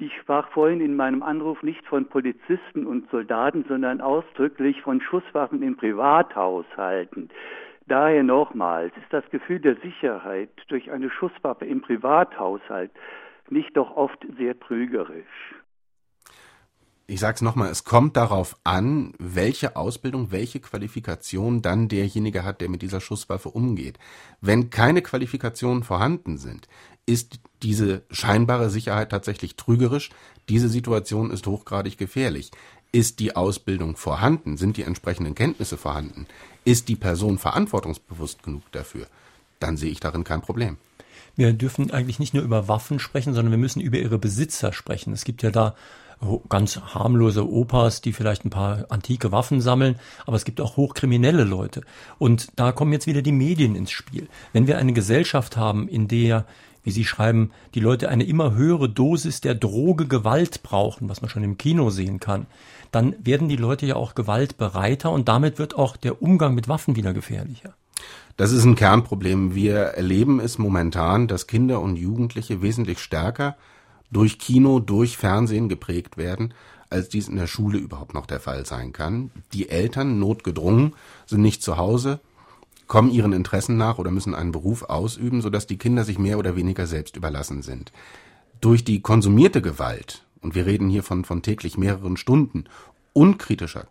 Ich sprach vorhin in meinem Anruf nicht von Polizisten und Soldaten, sondern ausdrücklich von Schusswaffen in Privathaushalten. Daher nochmals, ist das Gefühl der Sicherheit durch eine Schusswaffe im Privathaushalt nicht doch oft sehr trügerisch? Ich sage es nochmal, es kommt darauf an, welche Ausbildung, welche Qualifikation dann derjenige hat, der mit dieser Schusswaffe umgeht. Wenn keine Qualifikationen vorhanden sind, ist diese scheinbare Sicherheit tatsächlich trügerisch. Diese Situation ist hochgradig gefährlich. Ist die Ausbildung vorhanden? Sind die entsprechenden Kenntnisse vorhanden? Ist die Person verantwortungsbewusst genug dafür? Dann sehe ich darin kein Problem. Wir dürfen eigentlich nicht nur über Waffen sprechen, sondern wir müssen über ihre Besitzer sprechen. Es gibt ja da ganz harmlose Opas, die vielleicht ein paar antike Waffen sammeln, aber es gibt auch hochkriminelle Leute. Und da kommen jetzt wieder die Medien ins Spiel. Wenn wir eine Gesellschaft haben, in der wie Sie schreiben, die Leute eine immer höhere Dosis der Droge Gewalt brauchen, was man schon im Kino sehen kann, dann werden die Leute ja auch gewaltbereiter und damit wird auch der Umgang mit Waffen wieder gefährlicher. Das ist ein Kernproblem. Wir erleben es momentan, dass Kinder und Jugendliche wesentlich stärker durch Kino, durch Fernsehen geprägt werden, als dies in der Schule überhaupt noch der Fall sein kann. Die Eltern, notgedrungen, sind nicht zu Hause, kommen ihren Interessen nach oder müssen einen Beruf ausüben, sodass die Kinder sich mehr oder weniger selbst überlassen sind. Durch die konsumierte Gewalt, und wir reden hier von, von täglich mehreren Stunden, unkritischer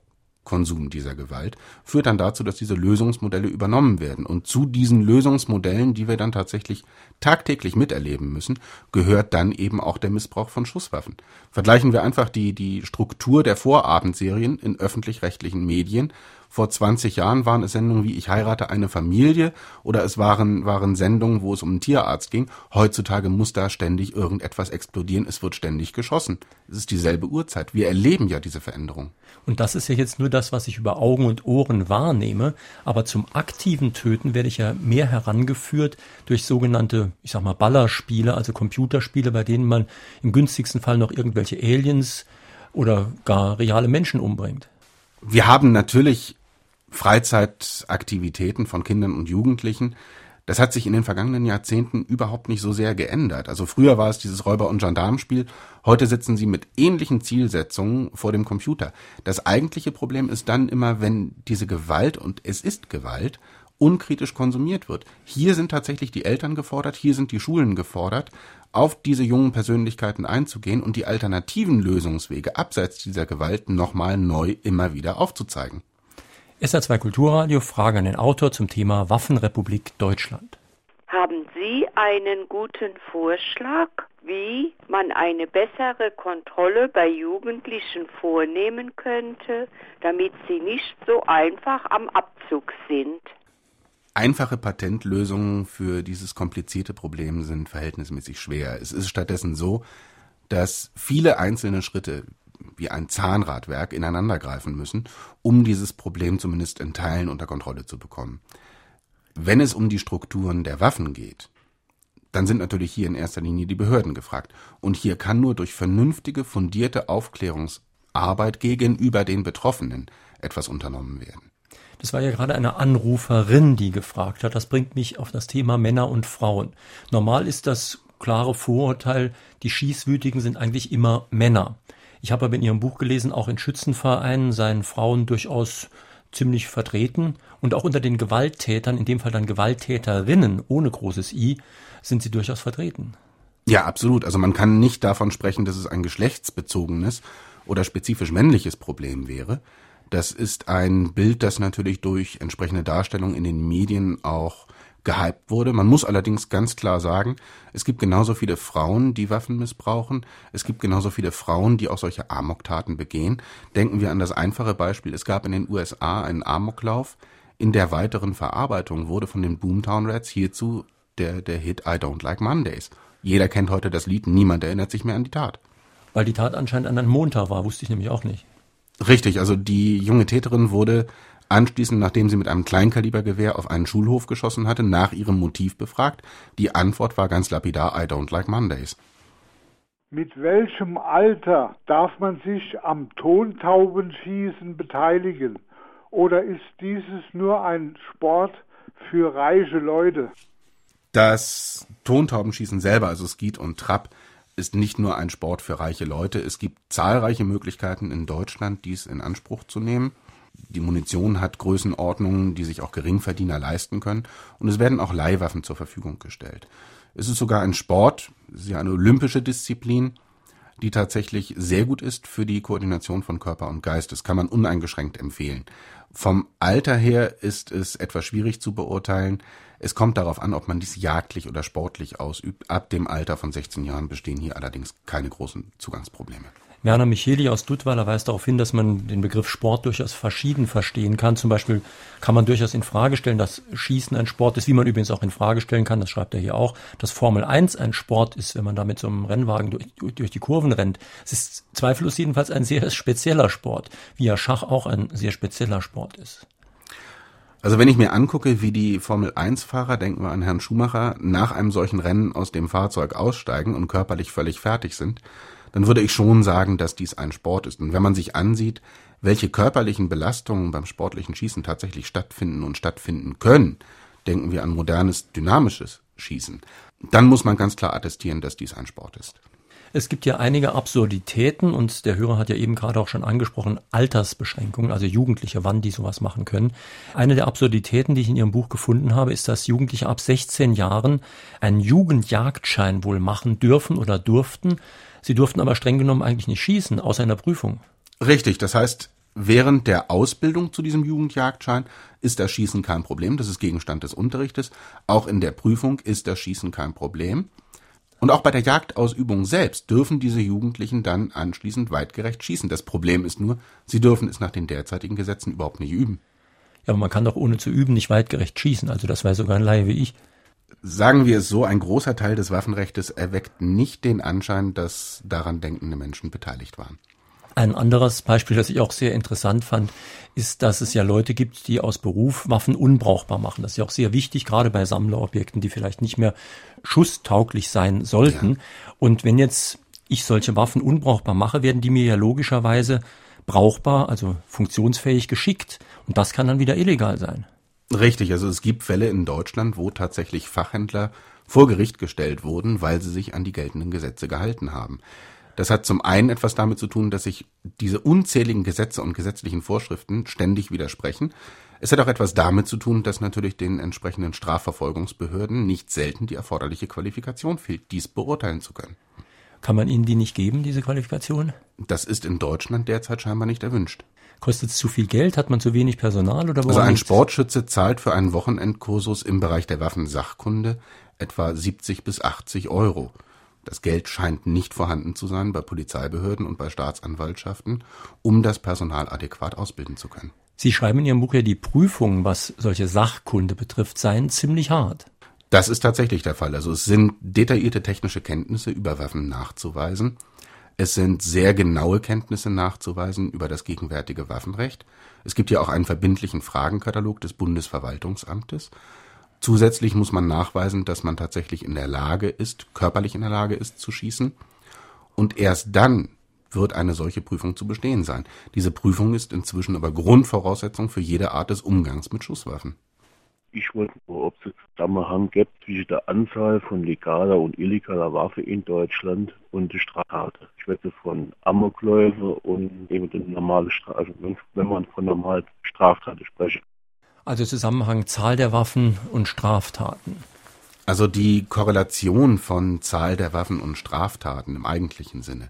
Konsum dieser Gewalt führt dann dazu, dass diese Lösungsmodelle übernommen werden. Und zu diesen Lösungsmodellen, die wir dann tatsächlich tagtäglich miterleben müssen, gehört dann eben auch der Missbrauch von Schusswaffen. Vergleichen wir einfach die, die Struktur der Vorabendserien in öffentlich-rechtlichen Medien vor 20 Jahren waren es Sendungen wie Ich heirate eine Familie oder es waren, waren Sendungen, wo es um einen Tierarzt ging. Heutzutage muss da ständig irgendetwas explodieren. Es wird ständig geschossen. Es ist dieselbe Uhrzeit. Wir erleben ja diese Veränderung. Und das ist ja jetzt nur das, was ich über Augen und Ohren wahrnehme. Aber zum aktiven Töten werde ich ja mehr herangeführt durch sogenannte, ich sag mal, Ballerspiele, also Computerspiele, bei denen man im günstigsten Fall noch irgendwelche Aliens oder gar reale Menschen umbringt. Wir haben natürlich Freizeitaktivitäten von Kindern und Jugendlichen. Das hat sich in den vergangenen Jahrzehnten überhaupt nicht so sehr geändert. Also früher war es dieses Räuber- und Gendarmspiel. Heute sitzen sie mit ähnlichen Zielsetzungen vor dem Computer. Das eigentliche Problem ist dann immer, wenn diese Gewalt, und es ist Gewalt, unkritisch konsumiert wird. Hier sind tatsächlich die Eltern gefordert, hier sind die Schulen gefordert, auf diese jungen Persönlichkeiten einzugehen und die alternativen Lösungswege abseits dieser Gewalt nochmal neu immer wieder aufzuzeigen. SR2 Kulturradio, Frage an den Autor zum Thema Waffenrepublik Deutschland. Haben Sie einen guten Vorschlag, wie man eine bessere Kontrolle bei Jugendlichen vornehmen könnte, damit sie nicht so einfach am Abzug sind? Einfache Patentlösungen für dieses komplizierte Problem sind verhältnismäßig schwer. Es ist stattdessen so, dass viele einzelne Schritte wie ein Zahnradwerk ineinandergreifen müssen, um dieses Problem zumindest in Teilen unter Kontrolle zu bekommen. Wenn es um die Strukturen der Waffen geht, dann sind natürlich hier in erster Linie die Behörden gefragt. Und hier kann nur durch vernünftige, fundierte Aufklärungsarbeit gegenüber den Betroffenen etwas unternommen werden. Das war ja gerade eine Anruferin, die gefragt hat. Das bringt mich auf das Thema Männer und Frauen. Normal ist das klare Vorurteil, die Schießwütigen sind eigentlich immer Männer. Ich habe aber in Ihrem Buch gelesen, auch in Schützenvereinen seien Frauen durchaus ziemlich vertreten und auch unter den Gewalttätern, in dem Fall dann Gewalttäterinnen ohne großes I, sind sie durchaus vertreten. Ja, absolut. Also man kann nicht davon sprechen, dass es ein geschlechtsbezogenes oder spezifisch männliches Problem wäre. Das ist ein Bild, das natürlich durch entsprechende Darstellung in den Medien auch gehypt wurde. Man muss allerdings ganz klar sagen, es gibt genauso viele Frauen, die Waffen missbrauchen. Es gibt genauso viele Frauen, die auch solche Amoktaten begehen. Denken wir an das einfache Beispiel. Es gab in den USA einen Amoklauf. In der weiteren Verarbeitung wurde von den Boomtown Rats hierzu der, der Hit I Don't Like Mondays. Jeder kennt heute das Lied, niemand erinnert sich mehr an die Tat. Weil die Tat anscheinend an einem Montag war, wusste ich nämlich auch nicht. Richtig, also die junge Täterin wurde anschließend, nachdem sie mit einem Kleinkalibergewehr auf einen Schulhof geschossen hatte, nach ihrem Motiv befragt. Die Antwort war ganz lapidar, I don't like Mondays. Mit welchem Alter darf man sich am Tontaubenschießen beteiligen? Oder ist dieses nur ein Sport für reiche Leute? Das Tontaubenschießen selber, also Skeet und Trap, ist nicht nur ein Sport für reiche Leute. Es gibt zahlreiche Möglichkeiten in Deutschland, dies in Anspruch zu nehmen. Die Munition hat Größenordnungen, die sich auch Geringverdiener leisten können. Und es werden auch Leihwaffen zur Verfügung gestellt. Es ist sogar ein Sport, es ist ja eine olympische Disziplin, die tatsächlich sehr gut ist für die Koordination von Körper und Geist. Das kann man uneingeschränkt empfehlen. Vom Alter her ist es etwas schwierig zu beurteilen. Es kommt darauf an, ob man dies jagdlich oder sportlich ausübt. Ab dem Alter von 16 Jahren bestehen hier allerdings keine großen Zugangsprobleme. Werner Micheli aus Dudweiler weist darauf hin, dass man den Begriff Sport durchaus verschieden verstehen kann. Zum Beispiel kann man durchaus in Frage stellen, dass Schießen ein Sport ist, wie man übrigens auch in Frage stellen kann, das schreibt er hier auch, dass Formel 1 ein Sport ist, wenn man da mit so einem Rennwagen durch, durch die Kurven rennt. Es ist zweifellos jedenfalls ein sehr spezieller Sport, wie ja Schach auch ein sehr spezieller Sport ist. Also wenn ich mir angucke, wie die Formel 1 Fahrer, denken wir an Herrn Schumacher, nach einem solchen Rennen aus dem Fahrzeug aussteigen und körperlich völlig fertig sind, dann würde ich schon sagen, dass dies ein Sport ist. Und wenn man sich ansieht, welche körperlichen Belastungen beim sportlichen Schießen tatsächlich stattfinden und stattfinden können, denken wir an modernes, dynamisches Schießen, dann muss man ganz klar attestieren, dass dies ein Sport ist. Es gibt ja einige Absurditäten und der Hörer hat ja eben gerade auch schon angesprochen, Altersbeschränkungen, also Jugendliche, wann die sowas machen können. Eine der Absurditäten, die ich in Ihrem Buch gefunden habe, ist, dass Jugendliche ab 16 Jahren einen Jugendjagdschein wohl machen dürfen oder durften. Sie durften aber streng genommen eigentlich nicht schießen, außer in der Prüfung. Richtig, das heißt, während der Ausbildung zu diesem Jugendjagdschein ist das Schießen kein Problem, das ist Gegenstand des Unterrichtes. Auch in der Prüfung ist das Schießen kein Problem. Und auch bei der Jagdausübung selbst dürfen diese Jugendlichen dann anschließend weitgerecht schießen. Das Problem ist nur, sie dürfen es nach den derzeitigen Gesetzen überhaupt nicht üben. Ja, aber man kann doch ohne zu üben nicht weitgerecht schießen. Also das weiß sogar ein Laie wie ich. Sagen wir es so, ein großer Teil des Waffenrechtes erweckt nicht den Anschein, dass daran denkende Menschen beteiligt waren. Ein anderes Beispiel, das ich auch sehr interessant fand, ist, dass es ja Leute gibt, die aus Beruf Waffen unbrauchbar machen. Das ist ja auch sehr wichtig, gerade bei Sammlerobjekten, die vielleicht nicht mehr schusstauglich sein sollten. Ja. Und wenn jetzt ich solche Waffen unbrauchbar mache, werden die mir ja logischerweise brauchbar, also funktionsfähig geschickt. Und das kann dann wieder illegal sein. Richtig, also es gibt Fälle in Deutschland, wo tatsächlich Fachhändler vor Gericht gestellt wurden, weil sie sich an die geltenden Gesetze gehalten haben. Das hat zum einen etwas damit zu tun, dass sich diese unzähligen Gesetze und gesetzlichen Vorschriften ständig widersprechen. Es hat auch etwas damit zu tun, dass natürlich den entsprechenden Strafverfolgungsbehörden nicht selten die erforderliche Qualifikation fehlt, dies beurteilen zu können. Kann man Ihnen die nicht geben, diese Qualifikation? Das ist in Deutschland derzeit scheinbar nicht erwünscht. Kostet es zu viel Geld? Hat man zu wenig Personal oder Also ein? Sportschütze zahlt für einen Wochenendkursus im Bereich der Waffensachkunde etwa 70 bis 80 Euro. Das Geld scheint nicht vorhanden zu sein bei Polizeibehörden und bei Staatsanwaltschaften, um das Personal adäquat ausbilden zu können. Sie schreiben in Ihrem Buch ja, die Prüfungen, was solche Sachkunde betrifft, seien ziemlich hart. Das ist tatsächlich der Fall. Also es sind detaillierte technische Kenntnisse über Waffen nachzuweisen. Es sind sehr genaue Kenntnisse nachzuweisen über das gegenwärtige Waffenrecht. Es gibt ja auch einen verbindlichen Fragenkatalog des Bundesverwaltungsamtes. Zusätzlich muss man nachweisen, dass man tatsächlich in der Lage ist, körperlich in der Lage ist zu schießen. Und erst dann wird eine solche Prüfung zu bestehen sein. Diese Prüfung ist inzwischen aber Grundvoraussetzung für jede Art des Umgangs mit Schusswaffen. Ich wollte nur, ob es Zusammenhang gibt zwischen der Anzahl von legaler und illegaler Waffe in Deutschland und der Strafrate. Ich wette von Amokläufe und eben den normalen Straf also wenn man von normalen Straftaten spricht. Also Zusammenhang Zahl der Waffen und Straftaten. Also die Korrelation von Zahl der Waffen und Straftaten im eigentlichen Sinne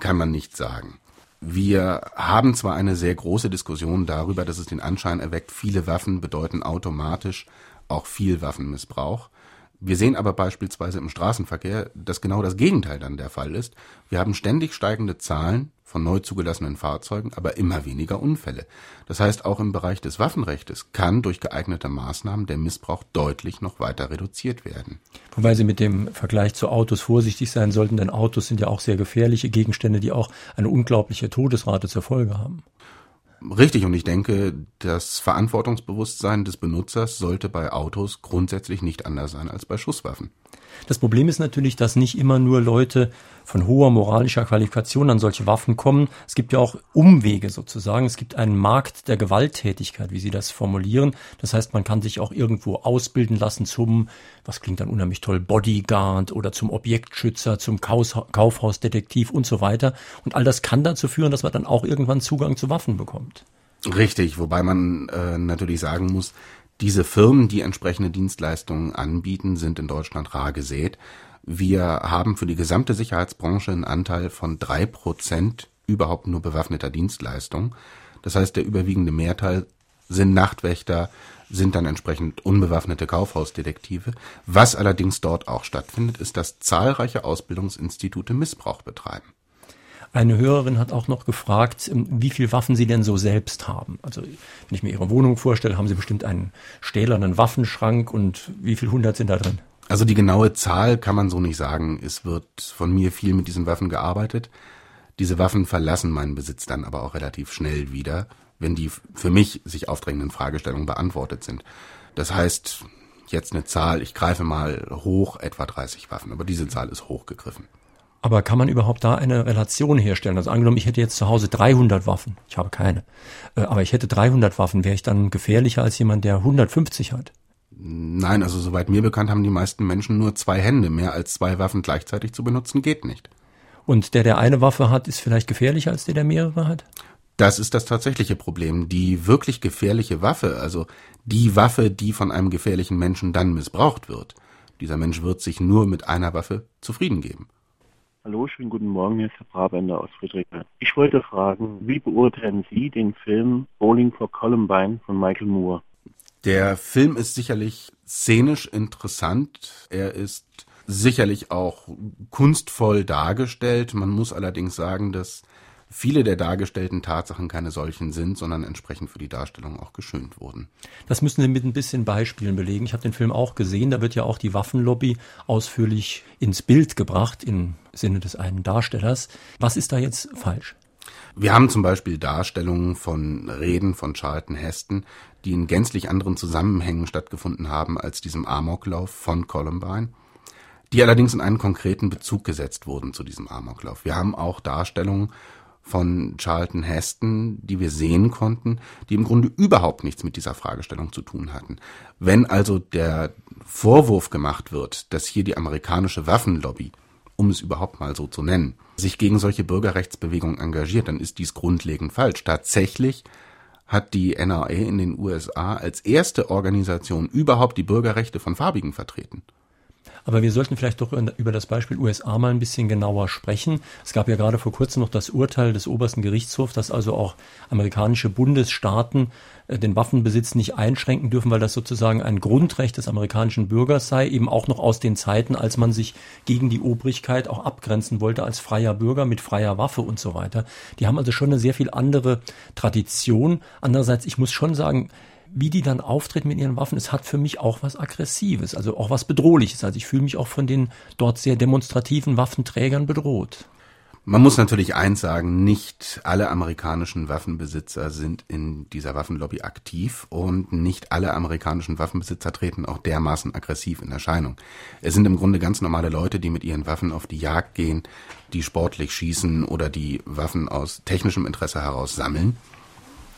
kann man nicht sagen. Wir haben zwar eine sehr große Diskussion darüber, dass es den Anschein erweckt, viele Waffen bedeuten automatisch auch viel Waffenmissbrauch. Wir sehen aber beispielsweise im Straßenverkehr, dass genau das Gegenteil dann der Fall ist. Wir haben ständig steigende Zahlen von neu zugelassenen Fahrzeugen, aber immer weniger Unfälle. Das heißt, auch im Bereich des Waffenrechtes kann durch geeignete Maßnahmen der Missbrauch deutlich noch weiter reduziert werden. Wobei Sie mit dem Vergleich zu Autos vorsichtig sein sollten, denn Autos sind ja auch sehr gefährliche Gegenstände, die auch eine unglaubliche Todesrate zur Folge haben. Richtig, und ich denke, das Verantwortungsbewusstsein des Benutzers sollte bei Autos grundsätzlich nicht anders sein als bei Schusswaffen. Das Problem ist natürlich, dass nicht immer nur Leute von hoher moralischer Qualifikation an solche Waffen kommen. Es gibt ja auch Umwege sozusagen. Es gibt einen Markt der Gewalttätigkeit, wie Sie das formulieren. Das heißt, man kann sich auch irgendwo ausbilden lassen zum, was klingt dann unheimlich toll, Bodyguard oder zum Objektschützer, zum Kaufhausdetektiv und so weiter. Und all das kann dazu führen, dass man dann auch irgendwann Zugang zu Waffen bekommt. Richtig, wobei man äh, natürlich sagen muss, Diese Firmen, die entsprechende Dienstleistungen anbieten, sind in Deutschland rar gesät. Wir haben für die gesamte Sicherheitsbranche einen Anteil von drei Prozent überhaupt nur bewaffneter Dienstleistung. Das heißt, der überwiegende Mehrteil sind Nachtwächter, sind dann entsprechend unbewaffnete Kaufhausdetektive. Was allerdings dort auch stattfindet, ist, dass zahlreiche Ausbildungsinstitute Missbrauch betreiben. Eine Hörerin hat auch noch gefragt, ähm, wie viel Waffen Sie denn so selbst haben. Also wenn ich mir Ihre Wohnung vorstelle, haben Sie bestimmt einen stählernen Waffenschrank und wie viel hundert sind da drin? Also die genaue Zahl kann man so nicht sagen. Es wird von mir viel mit diesen Waffen gearbeitet. Diese Waffen verlassen meinen Besitz dann aber auch relativ schnell wieder, wenn die für mich sich aufdrängenden Fragestellungen beantwortet sind. Das heißt, jetzt eine Zahl, ich greife mal hoch, etwa 30 Waffen, aber diese Zahl ist hochgegriffen. Aber kann man überhaupt da eine Relation herstellen? Also angenommen, ich hätte jetzt zu Hause 300 Waffen. Ich habe keine. Äh, aber ich hätte 300 Waffen. Wäre ich dann gefährlicher als jemand, der 150 hat? Nein, also soweit mir bekannt haben die meisten Menschen nur zwei Hände. Mehr als zwei Waffen gleichzeitig zu benutzen geht nicht. Und der, der eine Waffe hat, ist vielleicht gefährlicher als der, der mehrere hat? Das ist das tatsächliche Problem. Die wirklich gefährliche Waffe, also die Waffe, die von einem gefährlichen Menschen dann missbraucht wird, dieser Mensch wird sich nur mit einer Waffe zufrieden geben. Hallo, schönen guten Morgen, hier ist Herr Brabender aus Friedrichshain. Ich wollte fragen, wie beurteilen Sie den Film Bowling for Columbine von Michael Moore? Der Film ist sicherlich szenisch interessant. Er ist sicherlich auch kunstvoll dargestellt. Man muss allerdings sagen, dass viele der dargestellten Tatsachen keine solchen sind, sondern entsprechend für die Darstellung auch geschönt wurden. Das müssen Sie mit ein bisschen Beispielen belegen. Ich habe den Film auch gesehen, da wird ja auch die Waffenlobby ausführlich ins Bild gebracht im Sinne des einen Darstellers. Was ist da jetzt falsch? Wir haben zum Beispiel Darstellungen von Reden von Charlton Heston, die in gänzlich anderen Zusammenhängen stattgefunden haben als diesem Amoklauf von Columbine die allerdings in einen konkreten Bezug gesetzt wurden zu diesem Amoklauf. Wir haben auch Darstellungen von Charlton Heston, die wir sehen konnten, die im Grunde überhaupt nichts mit dieser Fragestellung zu tun hatten. Wenn also der Vorwurf gemacht wird, dass hier die amerikanische Waffenlobby, um es überhaupt mal so zu nennen, sich gegen solche Bürgerrechtsbewegungen engagiert, dann ist dies grundlegend falsch. Tatsächlich hat die NRA in den USA als erste Organisation überhaupt die Bürgerrechte von Farbigen vertreten. Aber wir sollten vielleicht doch über das Beispiel USA mal ein bisschen genauer sprechen. Es gab ja gerade vor kurzem noch das Urteil des obersten Gerichtshofs, dass also auch amerikanische Bundesstaaten äh, den Waffenbesitz nicht einschränken dürfen, weil das sozusagen ein Grundrecht des amerikanischen Bürgers sei, eben auch noch aus den Zeiten, als man sich gegen die Obrigkeit auch abgrenzen wollte als freier Bürger mit freier Waffe und so weiter. Die haben also schon eine sehr viel andere Tradition. Andererseits, ich muss schon sagen, wie die dann auftreten mit ihren Waffen, es hat für mich auch was Aggressives, also auch was Bedrohliches. Also ich fühle mich auch von den dort sehr demonstrativen Waffenträgern bedroht. Man muss natürlich eins sagen, nicht alle amerikanischen Waffenbesitzer sind in dieser Waffenlobby aktiv und nicht alle amerikanischen Waffenbesitzer treten auch dermaßen aggressiv in Erscheinung. Es sind im Grunde ganz normale Leute, die mit ihren Waffen auf die Jagd gehen, die sportlich schießen oder die Waffen aus technischem Interesse heraus sammeln.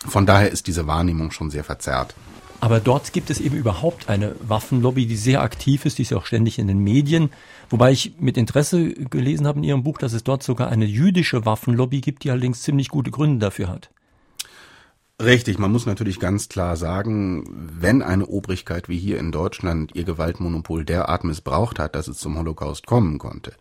Von daher ist diese Wahrnehmung schon sehr verzerrt. Aber dort gibt es eben überhaupt eine Waffenlobby, die sehr aktiv ist, die ist ja auch ständig in den Medien. Wobei ich mit Interesse gelesen habe in Ihrem Buch, dass es dort sogar eine jüdische Waffenlobby gibt, die allerdings ziemlich gute Gründe dafür hat. Richtig, man muss natürlich ganz klar sagen, wenn eine Obrigkeit wie hier in Deutschland ihr Gewaltmonopol derart missbraucht hat, dass es zum Holocaust kommen konnte,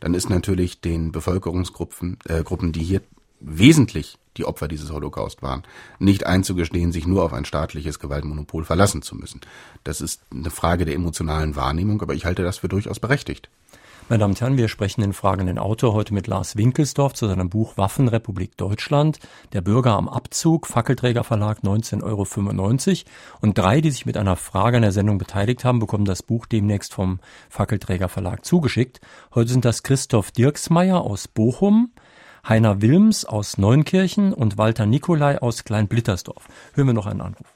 dann ist natürlich den Bevölkerungsgruppen, äh, Gruppen, die hier wesentlich die Opfer dieses Holocaust waren, nicht einzugestehen, sich nur auf ein staatliches Gewaltmonopol verlassen zu müssen. Das ist eine Frage der emotionalen Wahrnehmung, aber ich halte das für durchaus berechtigt. Meine Damen und Herren, wir sprechen den fragenden Autor heute mit Lars Winkelsdorf zu seinem Buch Waffenrepublik Deutschland, der Bürger am Abzug, Fackelträgerverlag 19,95 Euro. Und drei, die sich mit einer Frage an der Sendung beteiligt haben, bekommen das Buch demnächst vom Fackelträgerverlag zugeschickt. Heute sind das Christoph Dirksmeier aus Bochum, Heiner Wilms aus Neunkirchen und Walter Nikolai aus Kleinblittersdorf. Hören wir noch einen Anruf.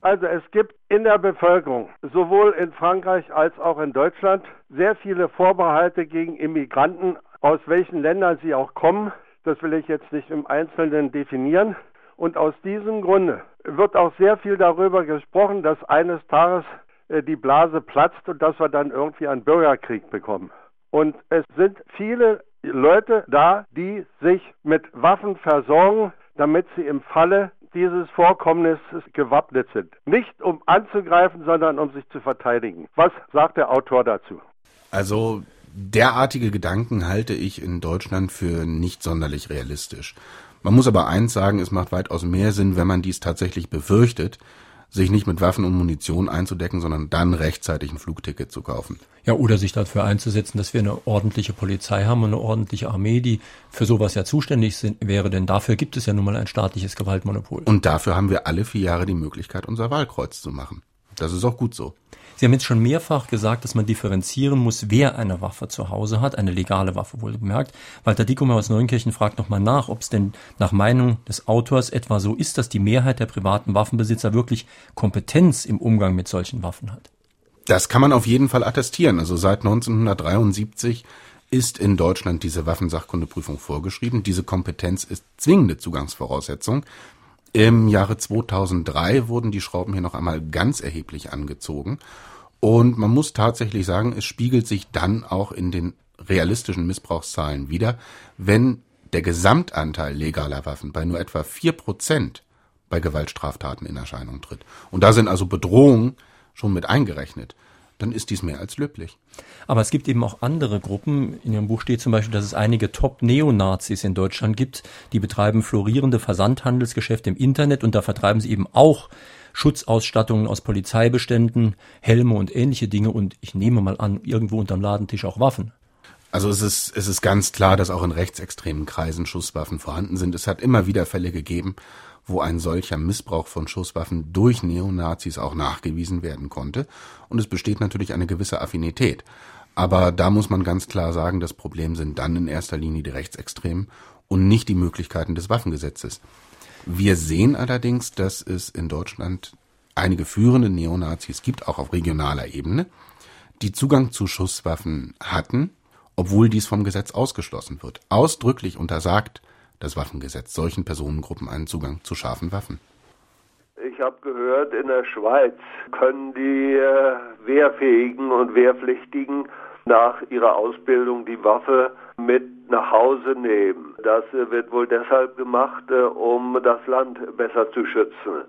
Also es gibt in der Bevölkerung, sowohl in Frankreich als auch in Deutschland, sehr viele Vorbehalte gegen Immigranten, aus welchen Ländern sie auch kommen. Das will ich jetzt nicht im Einzelnen definieren. Und aus diesem Grunde wird auch sehr viel darüber gesprochen, dass eines Tages äh, die Blase platzt und dass wir dann irgendwie einen Bürgerkrieg bekommen. Und es sind viele Leute da, die sich mit Waffen versorgen, damit sie im Falle dieses Vorkommnisses gewappnet sind. Nicht um anzugreifen, sondern um sich zu verteidigen. Was sagt der Autor dazu? Also derartige Gedanken halte ich in Deutschland für nicht sonderlich realistisch. Man muss aber eins sagen, es macht weitaus mehr Sinn, wenn man dies tatsächlich befürchtet, sich nicht mit Waffen und Munition einzudecken, sondern dann rechtzeitig ein Flugticket zu kaufen. Ja, oder sich dafür einzusetzen, dass wir eine ordentliche Polizei haben und eine ordentliche Armee, die für sowas ja zuständig sind, wäre, denn dafür gibt es ja nun mal ein staatliches Gewaltmonopol. Und dafür haben wir alle vier Jahre die Möglichkeit, unser Wahlkreuz zu machen. Das ist auch gut so. Sie haben jetzt schon mehrfach gesagt, dass man differenzieren muss, wer eine Waffe zu Hause hat, eine legale Waffe wohlgemerkt. Walter Dickum aus Neunkirchen fragt nochmal nach, ob es denn nach Meinung des Autors etwa so ist, dass die Mehrheit der privaten Waffenbesitzer wirklich Kompetenz im Umgang mit solchen Waffen hat. Das kann man auf jeden Fall attestieren. Also seit 1973 ist in Deutschland diese Waffensachkundeprüfung vorgeschrieben. Diese Kompetenz ist zwingende Zugangsvoraussetzung. Im Jahre 2003 wurden die Schrauben hier noch einmal ganz erheblich angezogen. Und man muss tatsächlich sagen, es spiegelt sich dann auch in den realistischen Missbrauchszahlen wieder, wenn der Gesamtanteil legaler Waffen bei nur etwa vier Prozent bei Gewaltstraftaten in Erscheinung tritt. Und da sind also Bedrohungen schon mit eingerechnet dann ist dies mehr als löblich. Aber es gibt eben auch andere Gruppen. In Ihrem Buch steht zum Beispiel, dass es einige Top-Neonazis in Deutschland gibt, die betreiben florierende Versandhandelsgeschäfte im Internet und da vertreiben sie eben auch Schutzausstattungen aus Polizeibeständen, Helme und ähnliche Dinge und ich nehme mal an, irgendwo unterm Ladentisch auch Waffen. Also es ist, es ist ganz klar, dass auch in rechtsextremen Kreisen Schusswaffen vorhanden sind. Es hat immer wieder Fälle gegeben, wo ein solcher Missbrauch von Schusswaffen durch Neonazis auch nachgewiesen werden konnte. Und es besteht natürlich eine gewisse Affinität. Aber da muss man ganz klar sagen, das Problem sind dann in erster Linie die Rechtsextremen und nicht die Möglichkeiten des Waffengesetzes. Wir sehen allerdings, dass es in Deutschland einige führende Neonazis gibt, auch auf regionaler Ebene, die Zugang zu Schusswaffen hatten, obwohl dies vom Gesetz ausgeschlossen wird. Ausdrücklich untersagt das Waffengesetz solchen Personengruppen einen Zugang zu scharfen Waffen. Ich habe gehört, in der Schweiz können die äh, Wehrfähigen und Wehrpflichtigen nach ihrer Ausbildung die Waffe mit nach Hause nehmen. Das äh, wird wohl deshalb gemacht, äh, um das Land besser zu schützen.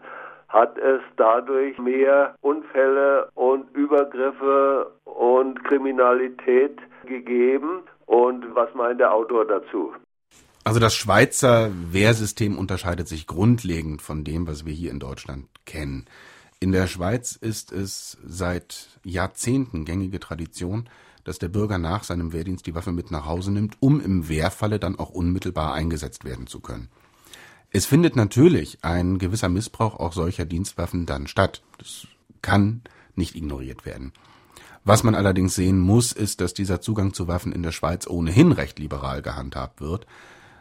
Hat es dadurch mehr Unfälle und Übergriffe und Kriminalität gegeben? Und was meint der Autor dazu? Also das Schweizer Wehrsystem unterscheidet sich grundlegend von dem, was wir hier in Deutschland kennen. In der Schweiz ist es seit Jahrzehnten gängige Tradition, dass der Bürger nach seinem Wehrdienst die Waffe mit nach Hause nimmt, um im Wehrfalle dann auch unmittelbar eingesetzt werden zu können. Es findet natürlich ein gewisser Missbrauch auch solcher Dienstwaffen dann statt. Das kann nicht ignoriert werden. Was man allerdings sehen muss, ist, dass dieser Zugang zu Waffen in der Schweiz ohnehin recht liberal gehandhabt wird.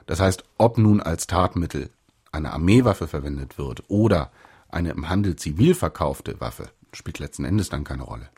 Das heißt, ob nun als Tatmittel eine Armeewaffe verwendet wird oder eine im Handel zivil verkaufte Waffe, spielt letzten Endes dann keine Rolle.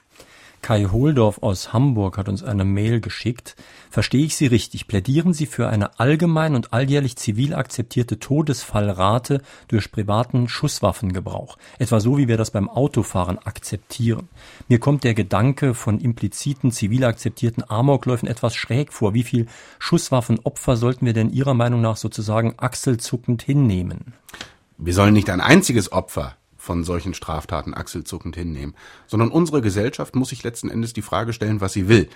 Kai Holdorf aus Hamburg hat uns eine Mail geschickt. Verstehe ich Sie richtig? Plädieren Sie für eine allgemein und alljährlich zivil akzeptierte Todesfallrate durch privaten Schusswaffengebrauch. Etwa so, wie wir das beim Autofahren akzeptieren. Mir kommt der Gedanke von impliziten zivil akzeptierten Amokläufen etwas schräg vor. Wie viel Schusswaffenopfer sollten wir denn Ihrer Meinung nach sozusagen achselzuckend hinnehmen? Wir sollen nicht ein einziges Opfer von solchen Straftaten achselzuckend hinnehmen, sondern unsere Gesellschaft muss sich letzten Endes die Frage stellen, was sie will.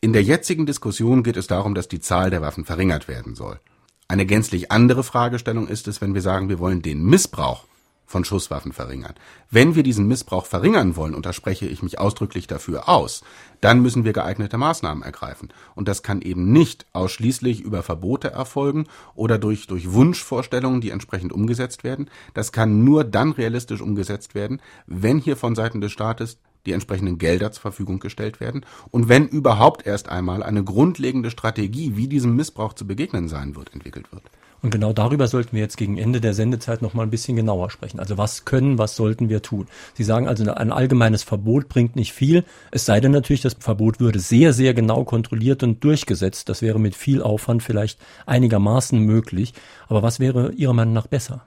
In der jetzigen Diskussion geht es darum, dass die Zahl der Waffen verringert werden soll. Eine gänzlich andere Fragestellung ist es, wenn wir sagen, wir wollen den Missbrauch von Schusswaffen verringern. Wenn wir diesen Missbrauch verringern wollen, und da spreche ich mich ausdrücklich dafür aus, dann müssen wir geeignete Maßnahmen ergreifen. Und das kann eben nicht ausschließlich über Verbote erfolgen oder durch, durch Wunschvorstellungen, die entsprechend umgesetzt werden. Das kann nur dann realistisch umgesetzt werden, wenn hier von Seiten des Staates die entsprechenden Gelder zur Verfügung gestellt werden und wenn überhaupt erst einmal eine grundlegende Strategie, wie diesem Missbrauch zu begegnen sein wird, entwickelt wird. Und genau darüber sollten wir jetzt gegen Ende der Sendezeit noch mal ein bisschen genauer sprechen. Also was können, was sollten wir tun? Sie sagen also, ein allgemeines Verbot bringt nicht viel. Es sei denn natürlich, das Verbot würde sehr, sehr genau kontrolliert und durchgesetzt. Das wäre mit viel Aufwand vielleicht einigermaßen möglich. Aber was wäre Ihrer Meinung nach besser?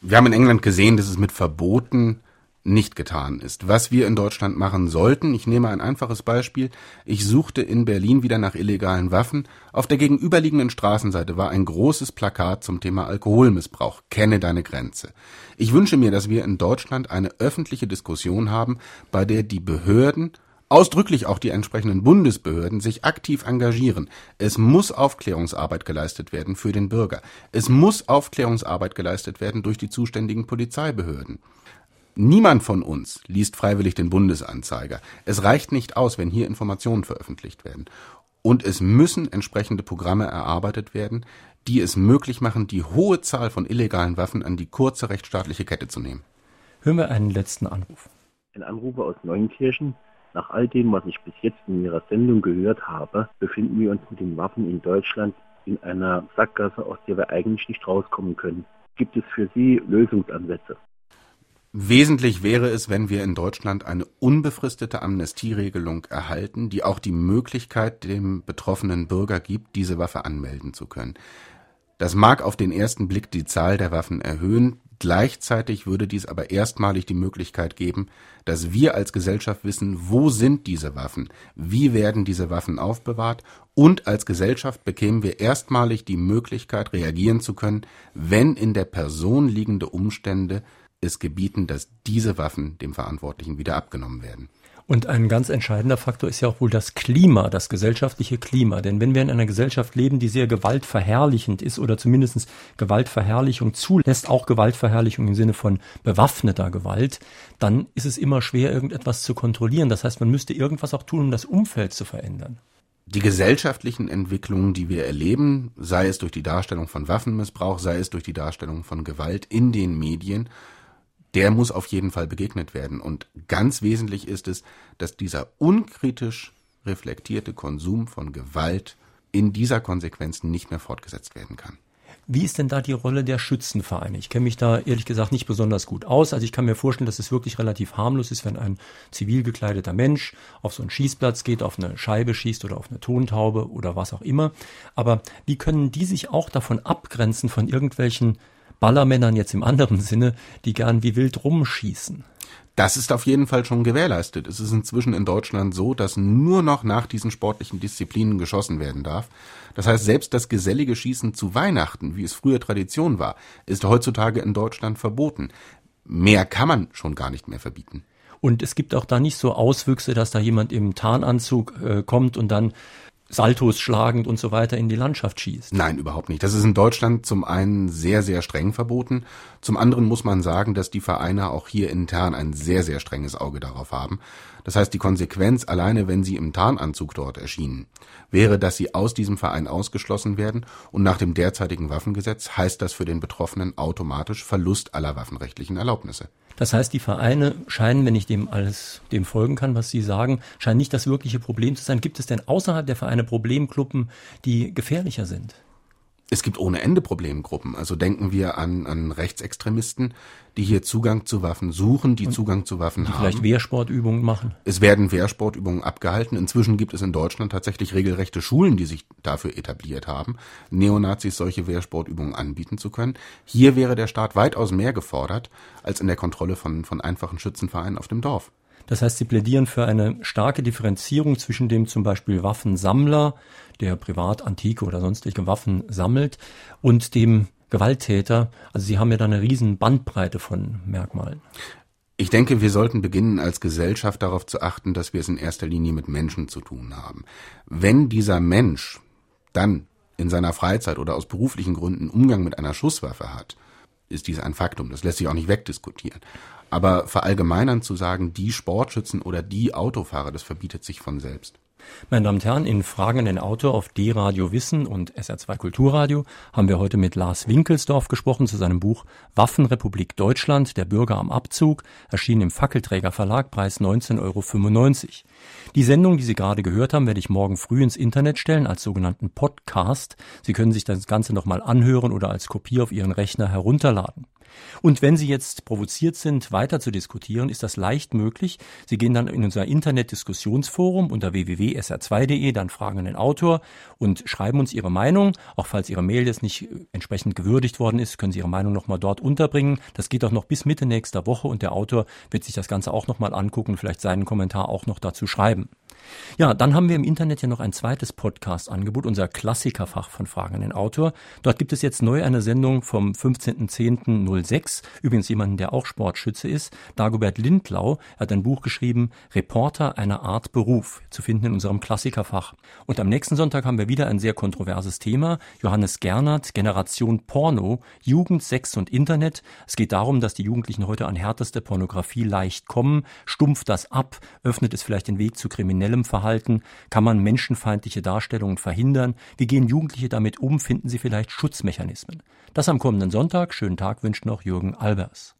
Wir haben in England gesehen, dass es mit Verboten nicht getan ist. Was wir in Deutschland machen sollten, ich nehme ein einfaches Beispiel, ich suchte in Berlin wieder nach illegalen Waffen. Auf der gegenüberliegenden Straßenseite war ein großes Plakat zum Thema Alkoholmissbrauch. Kenne deine Grenze. Ich wünsche mir, dass wir in Deutschland eine öffentliche Diskussion haben, bei der die Behörden ausdrücklich auch die entsprechenden Bundesbehörden sich aktiv engagieren. Es muss Aufklärungsarbeit geleistet werden für den Bürger. Es muss Aufklärungsarbeit geleistet werden durch die zuständigen Polizeibehörden. Niemand von uns liest freiwillig den Bundesanzeiger. Es reicht nicht aus, wenn hier Informationen veröffentlicht werden. Und es müssen entsprechende Programme erarbeitet werden, die es möglich machen, die hohe Zahl von illegalen Waffen an die kurze rechtsstaatliche Kette zu nehmen. Hören wir einen letzten Anruf. Ein Anrufer aus Neunkirchen. Nach all dem, was ich bis jetzt in Ihrer Sendung gehört habe, befinden wir uns mit den Waffen in Deutschland in einer Sackgasse, aus der wir eigentlich nicht rauskommen können. Gibt es für Sie Lösungsansätze? Wesentlich wäre es, wenn wir in Deutschland eine unbefristete Amnestieregelung erhalten, die auch die Möglichkeit dem betroffenen Bürger gibt, diese Waffe anmelden zu können. Das mag auf den ersten Blick die Zahl der Waffen erhöhen, Gleichzeitig würde dies aber erstmalig die Möglichkeit geben, dass wir als Gesellschaft wissen, wo sind diese Waffen, wie werden diese Waffen aufbewahrt und als Gesellschaft bekämen wir erstmalig die Möglichkeit, reagieren zu können, wenn in der Person liegende Umstände es gebieten, dass diese Waffen dem Verantwortlichen wieder abgenommen werden. Und ein ganz entscheidender Faktor ist ja auch wohl das Klima, das gesellschaftliche Klima. Denn wenn wir in einer Gesellschaft leben, die sehr gewaltverherrlichend ist oder zumindest Gewaltverherrlichung zulässt, auch Gewaltverherrlichung im Sinne von bewaffneter Gewalt, dann ist es immer schwer, irgendetwas zu kontrollieren. Das heißt, man müsste irgendwas auch tun, um das Umfeld zu verändern. Die gesellschaftlichen Entwicklungen, die wir erleben, sei es durch die Darstellung von Waffenmissbrauch, sei es durch die Darstellung von Gewalt in den Medien, der muss auf jeden Fall begegnet werden. Und ganz wesentlich ist es, dass dieser unkritisch reflektierte Konsum von Gewalt in dieser Konsequenz nicht mehr fortgesetzt werden kann. Wie ist denn da die Rolle der Schützenvereine? Ich kenne mich da ehrlich gesagt nicht besonders gut aus. Also ich kann mir vorstellen, dass es wirklich relativ harmlos ist, wenn ein zivil gekleideter Mensch auf so einen Schießplatz geht, auf eine Scheibe schießt oder auf eine Tontaube oder was auch immer. Aber wie können die sich auch davon abgrenzen von irgendwelchen Ballermännern jetzt im anderen Sinne, die gern wie wild rumschießen. Das ist auf jeden Fall schon gewährleistet. Es ist inzwischen in Deutschland so, dass nur noch nach diesen sportlichen Disziplinen geschossen werden darf. Das heißt, selbst das gesellige Schießen zu Weihnachten, wie es früher Tradition war, ist heutzutage in Deutschland verboten. Mehr kann man schon gar nicht mehr verbieten. Und es gibt auch da nicht so Auswüchse, dass da jemand im Tarnanzug äh, kommt und dann Saltos schlagend und so weiter in die Landschaft schießt. Nein, überhaupt nicht. Das ist in Deutschland zum einen sehr, sehr streng verboten. Zum anderen muss man sagen, dass die Vereine auch hier intern ein sehr, sehr strenges Auge darauf haben. Das heißt, die Konsequenz, alleine wenn sie im Tarnanzug dort erschienen, wäre, dass sie aus diesem Verein ausgeschlossen werden und nach dem derzeitigen Waffengesetz heißt das für den Betroffenen automatisch Verlust aller waffenrechtlichen Erlaubnisse. Das heißt, die Vereine scheinen, wenn ich dem alles dem folgen kann, was Sie sagen, scheinen nicht das wirkliche Problem zu sein. Gibt es denn außerhalb der Vereine Problemgruppen, die gefährlicher sind? Es gibt ohne Ende Problemgruppen. Also denken wir an, an Rechtsextremisten, die hier Zugang zu Waffen suchen, die Und Zugang zu Waffen die haben. Vielleicht Wehrsportübungen machen. Es werden Wehrsportübungen abgehalten. Inzwischen gibt es in Deutschland tatsächlich regelrechte Schulen, die sich dafür etabliert haben, Neonazis solche Wehrsportübungen anbieten zu können. Hier wäre der Staat weitaus mehr gefordert als in der Kontrolle von, von einfachen Schützenvereinen auf dem Dorf. Das heißt, Sie plädieren für eine starke Differenzierung zwischen dem zum Beispiel Waffensammler, der privat antike oder sonstige Waffen sammelt, und dem Gewalttäter. Also Sie haben ja da eine riesen Bandbreite von Merkmalen. Ich denke, wir sollten beginnen, als Gesellschaft darauf zu achten, dass wir es in erster Linie mit Menschen zu tun haben. Wenn dieser Mensch dann in seiner Freizeit oder aus beruflichen Gründen Umgang mit einer Schusswaffe hat, ist dies ein Faktum. Das lässt sich auch nicht wegdiskutieren. Aber verallgemeinern zu sagen, die Sportschützen oder die Autofahrer, das verbietet sich von selbst. Meine Damen und Herren, in Fragen an den Autor auf D-Radio Wissen und SR2 Kulturradio haben wir heute mit Lars Winkelsdorf gesprochen zu seinem Buch Waffenrepublik Deutschland, der Bürger am Abzug, erschienen im Fackelträger Verlag, Preis 19,95 Euro. Die Sendung, die Sie gerade gehört haben, werde ich morgen früh ins Internet stellen als sogenannten Podcast. Sie können sich das Ganze nochmal anhören oder als Kopie auf Ihren Rechner herunterladen. Und wenn Sie jetzt provoziert sind, weiter zu diskutieren, ist das leicht möglich. Sie gehen dann in unser Internet-Diskussionsforum unter www.sr2.de, dann fragen den Autor und schreiben uns Ihre Meinung. Auch falls Ihre Mail jetzt nicht entsprechend gewürdigt worden ist, können Sie Ihre Meinung nochmal dort unterbringen. Das geht auch noch bis Mitte nächster Woche und der Autor wird sich das Ganze auch nochmal angucken, vielleicht seinen Kommentar auch noch dazu schreiben. Ja, dann haben wir im Internet ja noch ein zweites Podcast-Angebot, unser Klassikerfach von Fragen an den Autor. Dort gibt es jetzt neu eine Sendung vom 15.10.06. Übrigens jemanden, der auch Sportschütze ist. Dagobert Lindlau hat ein Buch geschrieben, Reporter einer Art Beruf, zu finden in unserem Klassikerfach. Und am nächsten Sonntag haben wir wieder ein sehr kontroverses Thema. Johannes Gernert, Generation Porno, Jugend, Sex und Internet. Es geht darum, dass die Jugendlichen heute an härteste Pornografie leicht kommen, stumpft das ab, öffnet es vielleicht den Weg zu kriminellen kriminellem Verhalten? Kann man menschenfeindliche Darstellungen verhindern? Wie gehen Jugendliche damit um? Finden sie vielleicht Schutzmechanismen? Das am kommenden Sonntag. Schönen Tag wünscht noch Jürgen Albers.